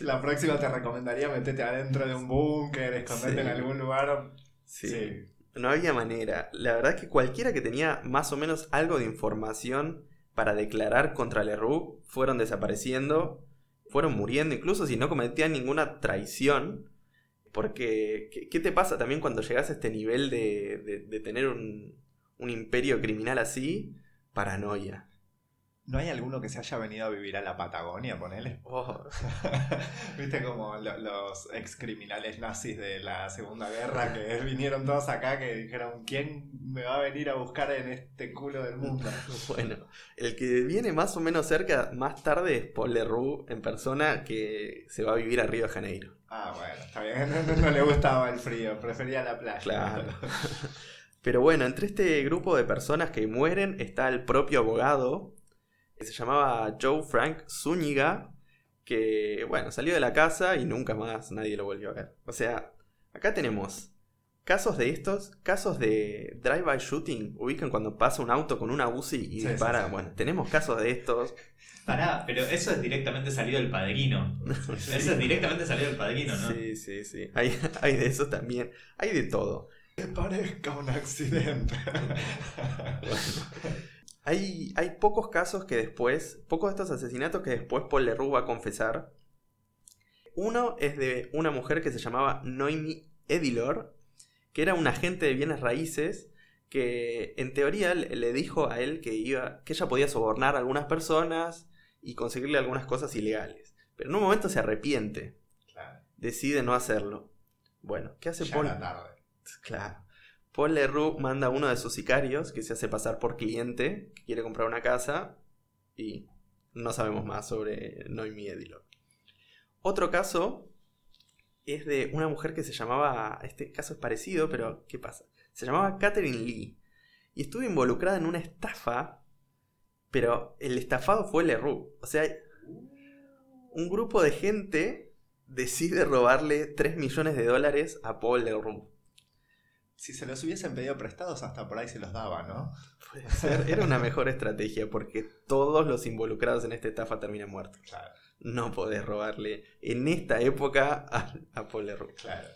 La próxima te recomendaría meterte adentro de un búnker, esconderte en algún lugar. Sí. No había manera. La verdad es que cualquiera que tenía más o menos algo de información para declarar contra Leroux fueron desapareciendo, fueron muriendo, incluso si no cometían ninguna traición. Porque, ¿qué, te pasa también cuando llegas a este nivel de tener un, un imperio criminal así, paranoia. ¿No hay alguno que se haya venido a vivir a la Patagonia, ponele? Oh. ¿Viste como los ex criminales nazis de la Segunda Guerra que vinieron todos acá que dijeron, ¿quién me va a venir a buscar en este culo del mundo? bueno, el que viene más o menos cerca más tarde es Paul Leroux en persona que se va a vivir a Río de Janeiro. Ah, bueno, está bien, no le gustaba el frío, prefería la playa. Claro. Pero bueno, entre este grupo de personas que mueren está el propio abogado, que se llamaba Joe Frank Zúñiga, que bueno, salió de la casa y nunca más nadie lo volvió a ver. O sea, acá tenemos casos de estos, casos de drive-by shooting, ubican cuando pasa un auto con una UCI y dispara. Bueno, tenemos casos de estos. Pará, pero eso es directamente salido del padrino. Eso es directamente salido del padrino, ¿no? Sí, sí, sí. Hay, hay de eso también. Hay de todo parezca un accidente. hay, hay pocos casos que después, pocos de estos asesinatos que después Paul Leroux va a confesar. Uno es de una mujer que se llamaba Noemi Edilor, que era un agente de bienes raíces que en teoría le dijo a él que, iba, que ella podía sobornar a algunas personas y conseguirle algunas cosas ilegales. Pero en un momento se arrepiente, Claro. decide no hacerlo. Bueno, ¿qué hace Ya Paul? era tarde. Claro. Paul Leroux manda a uno de sus sicarios que se hace pasar por cliente, que quiere comprar una casa y no sabemos más sobre Noemi Edilog. Otro caso es de una mujer que se llamaba, este caso es parecido, pero ¿qué pasa? Se llamaba Catherine Lee y estuvo involucrada en una estafa, pero el estafado fue Leroux. O sea, un grupo de gente decide robarle 3 millones de dólares a Paul Leroux. Si se los hubiesen pedido prestados, hasta por ahí se los daba, ¿no? Puede ser. Era una mejor estrategia porque todos los involucrados en esta estafa terminan muertos. Claro, No podés robarle en esta época a, a Paul Leroux. claro.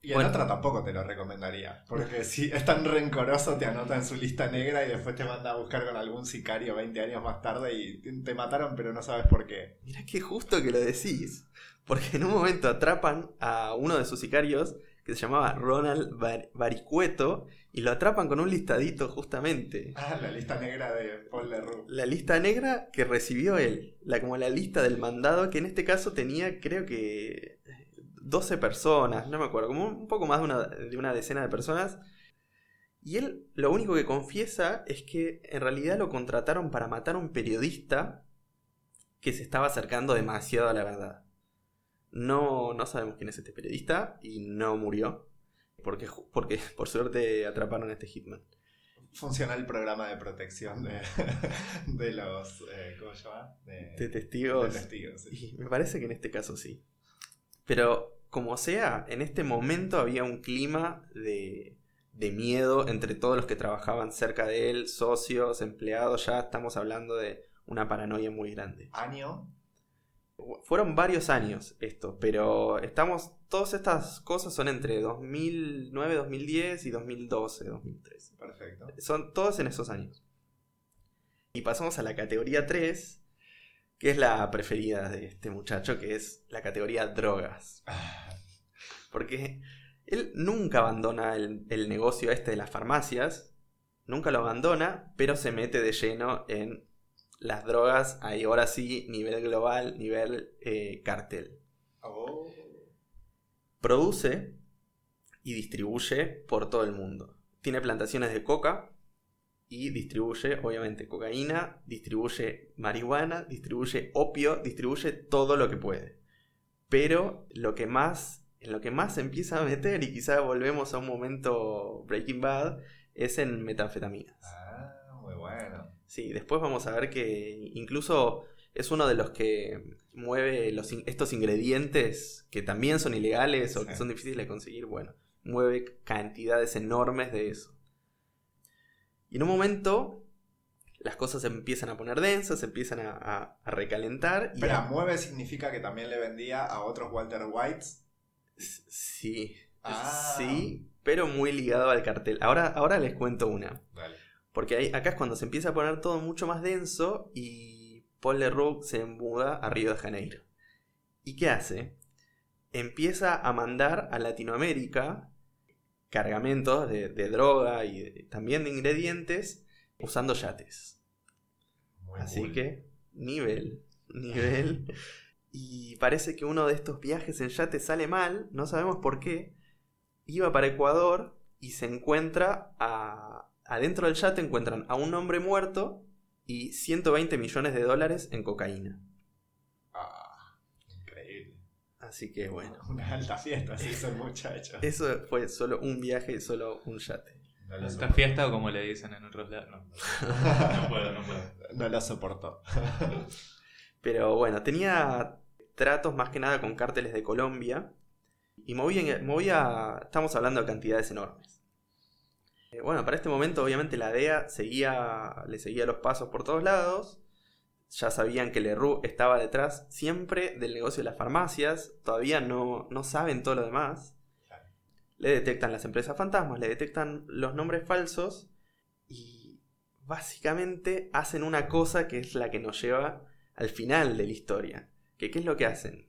Y en Bueno. otra tampoco te lo recomendaría. Porque si es tan rencoroso, te anota en su lista negra y después te manda a buscar con algún sicario 20 años más tarde y te- te mataron, pero no sabes por qué. Mirá qué justo que lo decís. Porque en un momento atrapan a uno de sus sicarios que se llamaba Ronald Bar- Baricueto y lo atrapan con un listadito justamente. Ah, la lista negra de Paul Leroux. La lista negra que recibió él, la, como la lista del mandado, que en este caso tenía creo que 12 personas, no me acuerdo, como un poco más de una, de una decena de personas. Y él lo único que confiesa es que en realidad lo contrataron para matar a un periodista que se estaba acercando demasiado a la verdad. No, no sabemos quién es este periodista y no murió. Porque, porque por suerte atraparon a este hitman. Funciona el programa de protección de, de los. eh, ¿Cómo se llama? De, De testigos. de testigos. sí. Y me parece que en este caso sí. Pero como sea, en este momento había un clima de, de miedo entre todos los que trabajaban cerca de él, socios, empleados, ya estamos hablando de una paranoia muy grande. Año. Fueron varios años esto, pero estamos, todas estas cosas son entre 2009, 2010 y 2012, 2013. Perfecto. Son todos en esos años. Y pasamos a la categoría 3, que es la preferida de este muchacho, que es la categoría drogas. Porque él nunca abandona el, el negocio este de las farmacias, nunca lo abandona, pero se mete de lleno en las drogas, ahí ahora sí, nivel global, nivel eh, cartel. Oh. Produce y distribuye por todo el mundo. Tiene plantaciones de coca y distribuye, obviamente, cocaína, distribuye marihuana, distribuye opio, distribuye todo lo que puede. Pero lo que más, en lo que más se empieza a meter, y quizá volvemos a un momento Breaking Bad, es en metanfetaminas. Ah, muy bueno. Sí, después vamos a ver que incluso es uno de los que mueve los in- estos ingredientes que también son ilegales o que son difíciles de conseguir. Bueno, mueve cantidades enormes de eso. Y en un momento las cosas se empiezan a poner densas, se empiezan a, a- a recalentar. Y a- mueve significa que también le vendía a otros Walter Whites. Sí, Ah. sí, pero muy ligado al cartel. Ahora, ahora les cuento una. Dale. Porque ahí, acá es cuando se empieza a poner todo mucho más denso y Paul Leroux se muda a Río de Janeiro. ¿Y qué hace? Empieza a mandar a Latinoamérica cargamentos de, de droga y de- también de ingredientes usando yates. Muy Así cool. que, nivel, nivel. Y parece que uno de estos viajes en yate sale mal, no sabemos por qué. Iba para Ecuador y se encuentra a... Adentro del yate encuentran a un hombre muerto y 120 millones de dólares en cocaína. Ah, increíble. Así que bueno, Una alta fiesta, se hizo el muchacho. eso fue solo un viaje y solo un yate. No lo, Esta fiesta o como le dicen en otros lados. No, no puedo, no puedo. No lo soportó. Pero bueno, tenía tratos más que nada con cárteles de Colombia. Y movía, movía estamos hablando de cantidades enormes. Eh, bueno, para este momento obviamente la DEA seguía, le seguía los pasos por todos lados. Ya sabían que Leroux estaba detrás siempre del negocio de las farmacias. Todavía no, no saben todo lo demás. Le detectan las empresas fantasmas, le detectan los nombres falsos. Y básicamente hacen una cosa que es la que nos lleva al final de la historia. Que, ¿Qué es lo que hacen?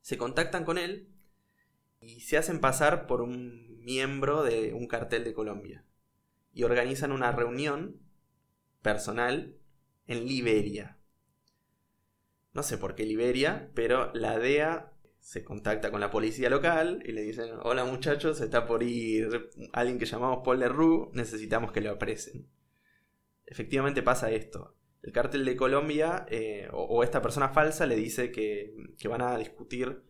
Se contactan con él y se hacen pasar por un miembro de un cartel de Colombia. Y organizan una reunión personal en Liberia. no sé por qué Liberia, pero la DEA se contacta con la policía local y le dicen, hola muchachos, está por ir alguien que llamamos Paul Leroux, necesitamos que lo apresen. Efectivamente pasa esto. El cártel de Colombia eh, o, esta persona falsa le dice que van a discutir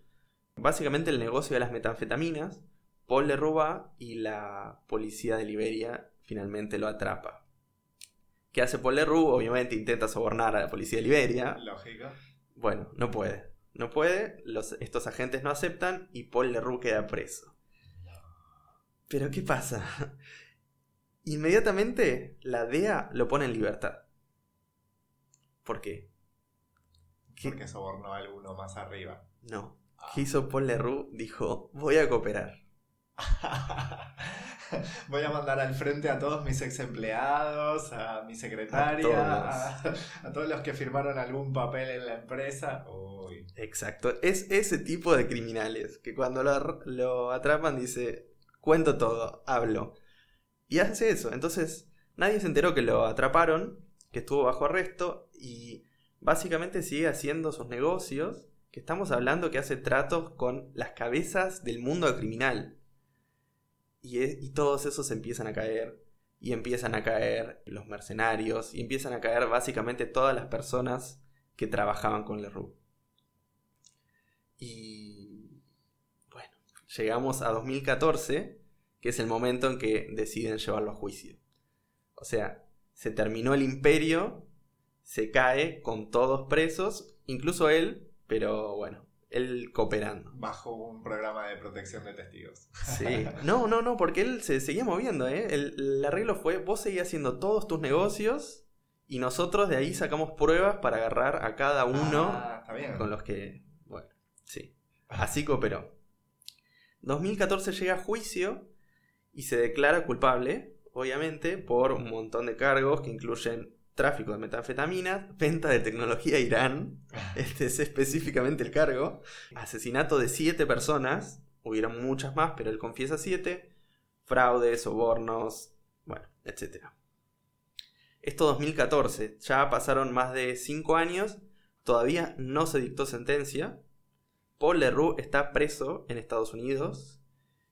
básicamente el negocio de las metanfetaminas. Paul le roba y la policía de Liberia finalmente lo atrapa. ¿Qué hace Paul Leroux? Obviamente intenta sobornar a la policía de Liberia. Lógico. Bueno, no puede. No puede, los, estos agentes no aceptan y Paul Leroux queda preso. Pero ¿qué pasa? Inmediatamente la DEA lo pone en libertad. ¿Por qué? ¿Qué? Porque sobornó a alguno más arriba. No. ¿Qué hizo Paul Leroux? Dijo, voy a cooperar. Voy a mandar al frente a todos mis ex empleados, a mi secretaria, A a, a todos los que firmaron algún papel en la empresa. Uy. Exacto. Es ese tipo de criminales que cuando lo, lo atrapan dice, cuento todo, hablo. Y hace eso. Entonces, nadie se enteró que lo atraparon, que estuvo bajo arresto y básicamente sigue haciendo sus negocios, que estamos hablando que hace tratos con las cabezas del mundo criminal. Y, e- y todos esos empiezan a caer. Y empiezan a caer los mercenarios. Y empiezan a caer básicamente todas las personas que trabajaban con Leroux. Y bueno, llegamos a 2014, que es el momento en que deciden llevarlo a juicio. O sea, se terminó el imperio, se cae con todos presos, incluso él, pero bueno, él cooperando. Bajo un programa de protección de testigos. Sí. No, no, no, porque él se seguía moviendo, ¿eh? El, el arreglo fue, vos seguías haciendo todos tus negocios y nosotros de ahí sacamos pruebas para agarrar a cada uno Ah, está bien. con los que, bueno, sí. Así cooperó. 2014 llega a juicio y se declara culpable, obviamente, por un montón de cargos que incluyen tráfico de metanfetaminas, venta de tecnología a Irán, este es específicamente el cargo, asesinato de siete personas, hubieron muchas más, pero él confiesa siete, fraude, sobornos, bueno, etc. Esto 2014, ya pasaron más de 5 años, todavía no se dictó sentencia, Paul Leroux está preso en Estados Unidos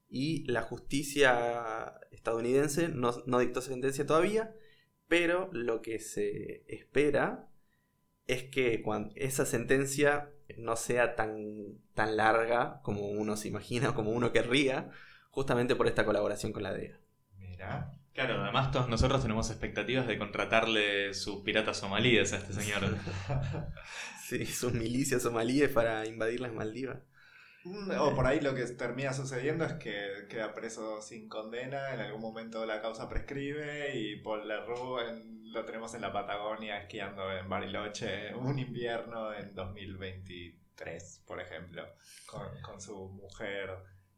y la justicia estadounidense no, no dictó sentencia todavía, pero lo que se espera es que cuando esa sentencia no sea tan, tan larga como uno se imagina, como uno querría, justamente por esta colaboración con la DEA. Mira. Claro, además todos nosotros tenemos expectativas de contratarle sus piratas somalíes a este señor. Sí, sus milicias somalíes para invadir las Maldivas. Mm, O por ahí lo que termina sucediendo es que queda preso sin condena, en algún momento la causa prescribe y Paul Leroux en- lo tenemos en la Patagonia esquiando en Bariloche un invierno en 2023, por ejemplo, con, con su mujer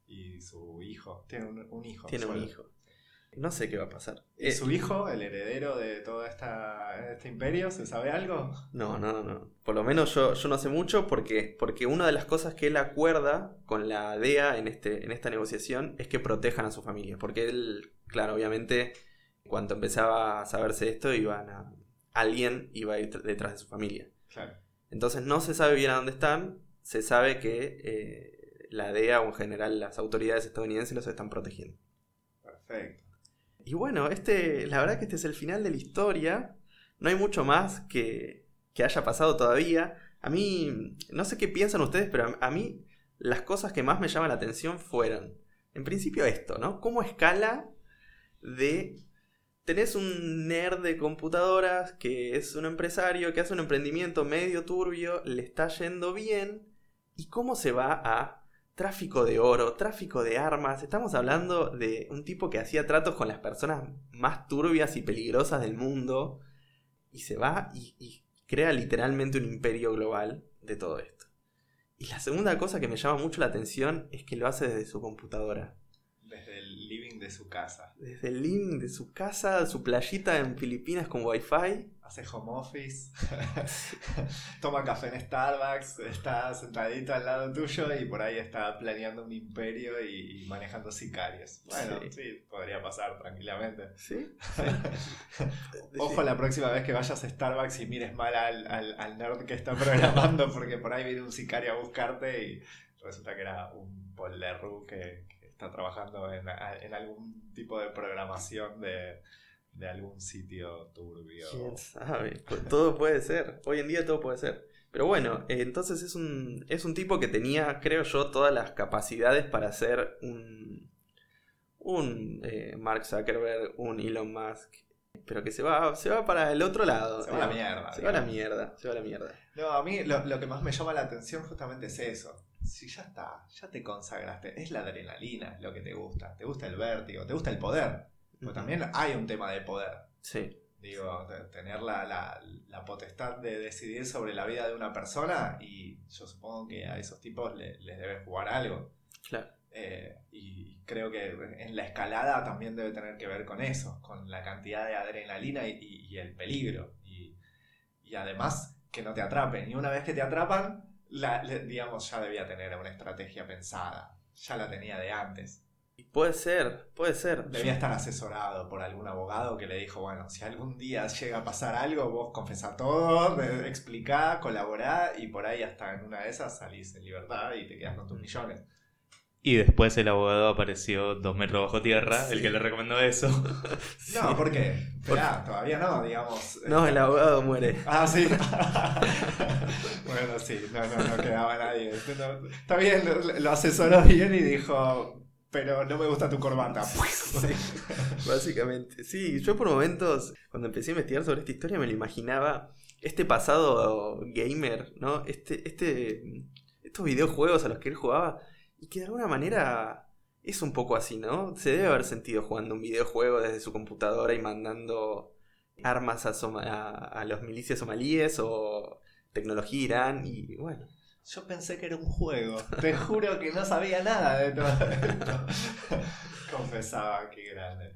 y su hijo. Tiene un, un hijo. Tiene un hijo. No sé qué va a pasar. ¿Y Eh, su hijo, el heredero de todo esta, este imperio, se sabe algo? No, no, no. Por lo menos yo, yo no sé mucho porque, porque una de las cosas que él acuerda con la DEA en, este, en esta negociación es que protejan a su familia. Porque él, claro, obviamente, cuando empezaba a saberse esto, iban a, alguien iba a ir tr- detrás de su familia. Claro. Entonces no se sabe bien a dónde están. Se sabe que eh, la DEA o en general las autoridades estadounidenses los están protegiendo. Perfecto. Y bueno, este, la verdad que este es el final de la historia. No hay mucho más que, que haya pasado todavía. A mí, no sé qué piensan ustedes, pero a, mí las cosas que más me llaman la atención fueron, en principio esto, ¿no? ¿Cómo escala de... Tenés un nerd de computadoras que es un empresario que hace un emprendimiento medio turbio, le está yendo bien, y cómo se va a tráfico de oro, tráfico de armas. Estamos hablando de un tipo que hacía tratos con las personas más turbias y peligrosas del mundo. Y se va y, y crea literalmente un imperio global de todo esto. Y la segunda cosa que me llama mucho la atención es que lo hace desde su computadora. Desde el living de su casa. Desde el link de su casa, su playita en Filipinas con wifi. Hace home office, toma café en Starbucks, está sentadito al lado tuyo y por ahí está planeando un imperio y, manejando sicarios. Bueno, Sí. sí. podría pasar tranquilamente. ¿Sí? Ojo la próxima vez que vayas a Starbucks y mires mal al, al- al nerd que está programando porque por ahí viene un sicario a buscarte y resulta que era un Paul Leroux que, que está trabajando en, en algún tipo de programación de, de algún sitio turbio. ¿Quién sabe? Pues todo puede ser. Hoy en día todo puede ser. Pero bueno, eh, entonces es un, es un tipo que tenía, creo yo, todas las capacidades para ser un, un eh, Mark Zuckerberg, un Elon Musk, pero que se va, se va para el otro lado. Se va a la mierda, Se va a la mierda, se va a la mierda. No, a mí lo, lo que más me llama la atención justamente es eso. Si ya está, ya te consagraste, es la adrenalina lo que te gusta, te gusta el vértigo, te gusta el poder. Pero Ujú. también hay un tema de poder. Sí, Digo, tener la, la- la potestad de decidir sobre la vida de una persona y yo supongo que a esos tipos le- les debe jugar algo. claro. Eh, y creo que en la escalada también debe tener que ver con eso, con la cantidad de adrenalina y, y- y el peligro. Y, y además que no te atrapen. Y una vez que te atrapan, la- digamos, ya debía tener una estrategia pensada. Ya la tenía de antes. Puede ser, puede ser. Debía estar asesorado por algún abogado que le dijo, bueno, si algún día llega a pasar algo, vos confesá todo, explicá, colaborá y por ahí hasta en una de esas salís en libertad y te quedas con tus millones. Y después el abogado apareció dos metros bajo tierra, el que le recomendó eso. No, ¿por qué? Esperá, todavía no, digamos. No, el abogado muere. Ah, sí. bueno, sí, no, no, no quedaba nadie. No, está bien, lo asesoró bien y dijo, pero no me gusta tu corbata. Básicamente, sí, yo por momentos, cuando empecé a investigar sobre esta historia, me lo imaginaba este pasado gamer, ¿no? Este, este, estos videojuegos a los que él jugaba, y que de alguna manera es un poco así, ¿no? Se debe haber sentido jugando un videojuego desde su computadora y mandando armas a, Soma- a, a los milicias somalíes o tecnología Irán, y bueno. Yo pensé que era un juego. Te juro que no sabía nada de todo esto. Confesaba que grande.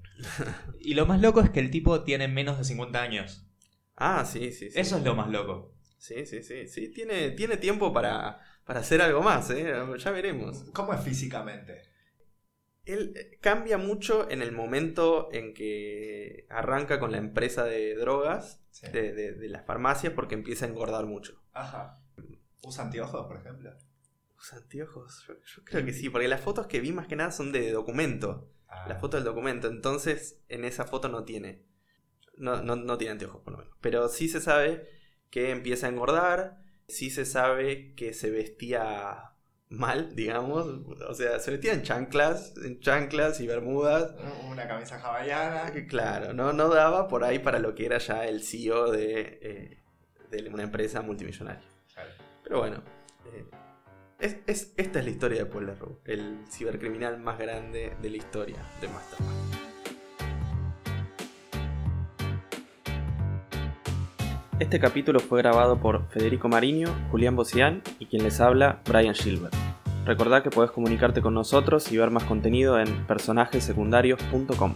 Y lo más loco es que el tipo tiene menos de 50 años. Ah, sí, sí, sí. Eso es lo más loco. Sí, sí, sí, sí, tiene, tiene tiempo para, para hacer algo más, ¿eh? Ya veremos. ¿Cómo es físicamente? Él eh, cambia mucho en el momento en que arranca con la empresa de drogas, Sí. de, de- de las farmacias, porque empieza a engordar mucho. Ajá. ¿Usa anteojos, por ejemplo? ¿Los anteojos? Yo, yo creo que sí, porque las fotos que vi más que nada son de documento. Ah, La foto del documento, entonces en esa foto no tiene. No, no, no tiene anteojos, por lo menos. Pero sí se sabe que empieza a engordar. Sí se sabe que se vestía mal, digamos. O sea, se vestía en chanclas, en chanclas y bermudas. Una camisa hawaiana. Que Claro, no, no daba por ahí para lo que era ya el CEO de, eh, de una empresa multimillonaria. Pero bueno, eh, es, es- esta es la historia de Paul Leroux, el cibercriminal más grande de la historia de Mastermind. Este capítulo fue grabado por Federico Mariño, Julián Bocián y quien les habla, Brian Gilbert. Recordá que podés comunicarte con nosotros y ver más contenido en personajesecundarios.com.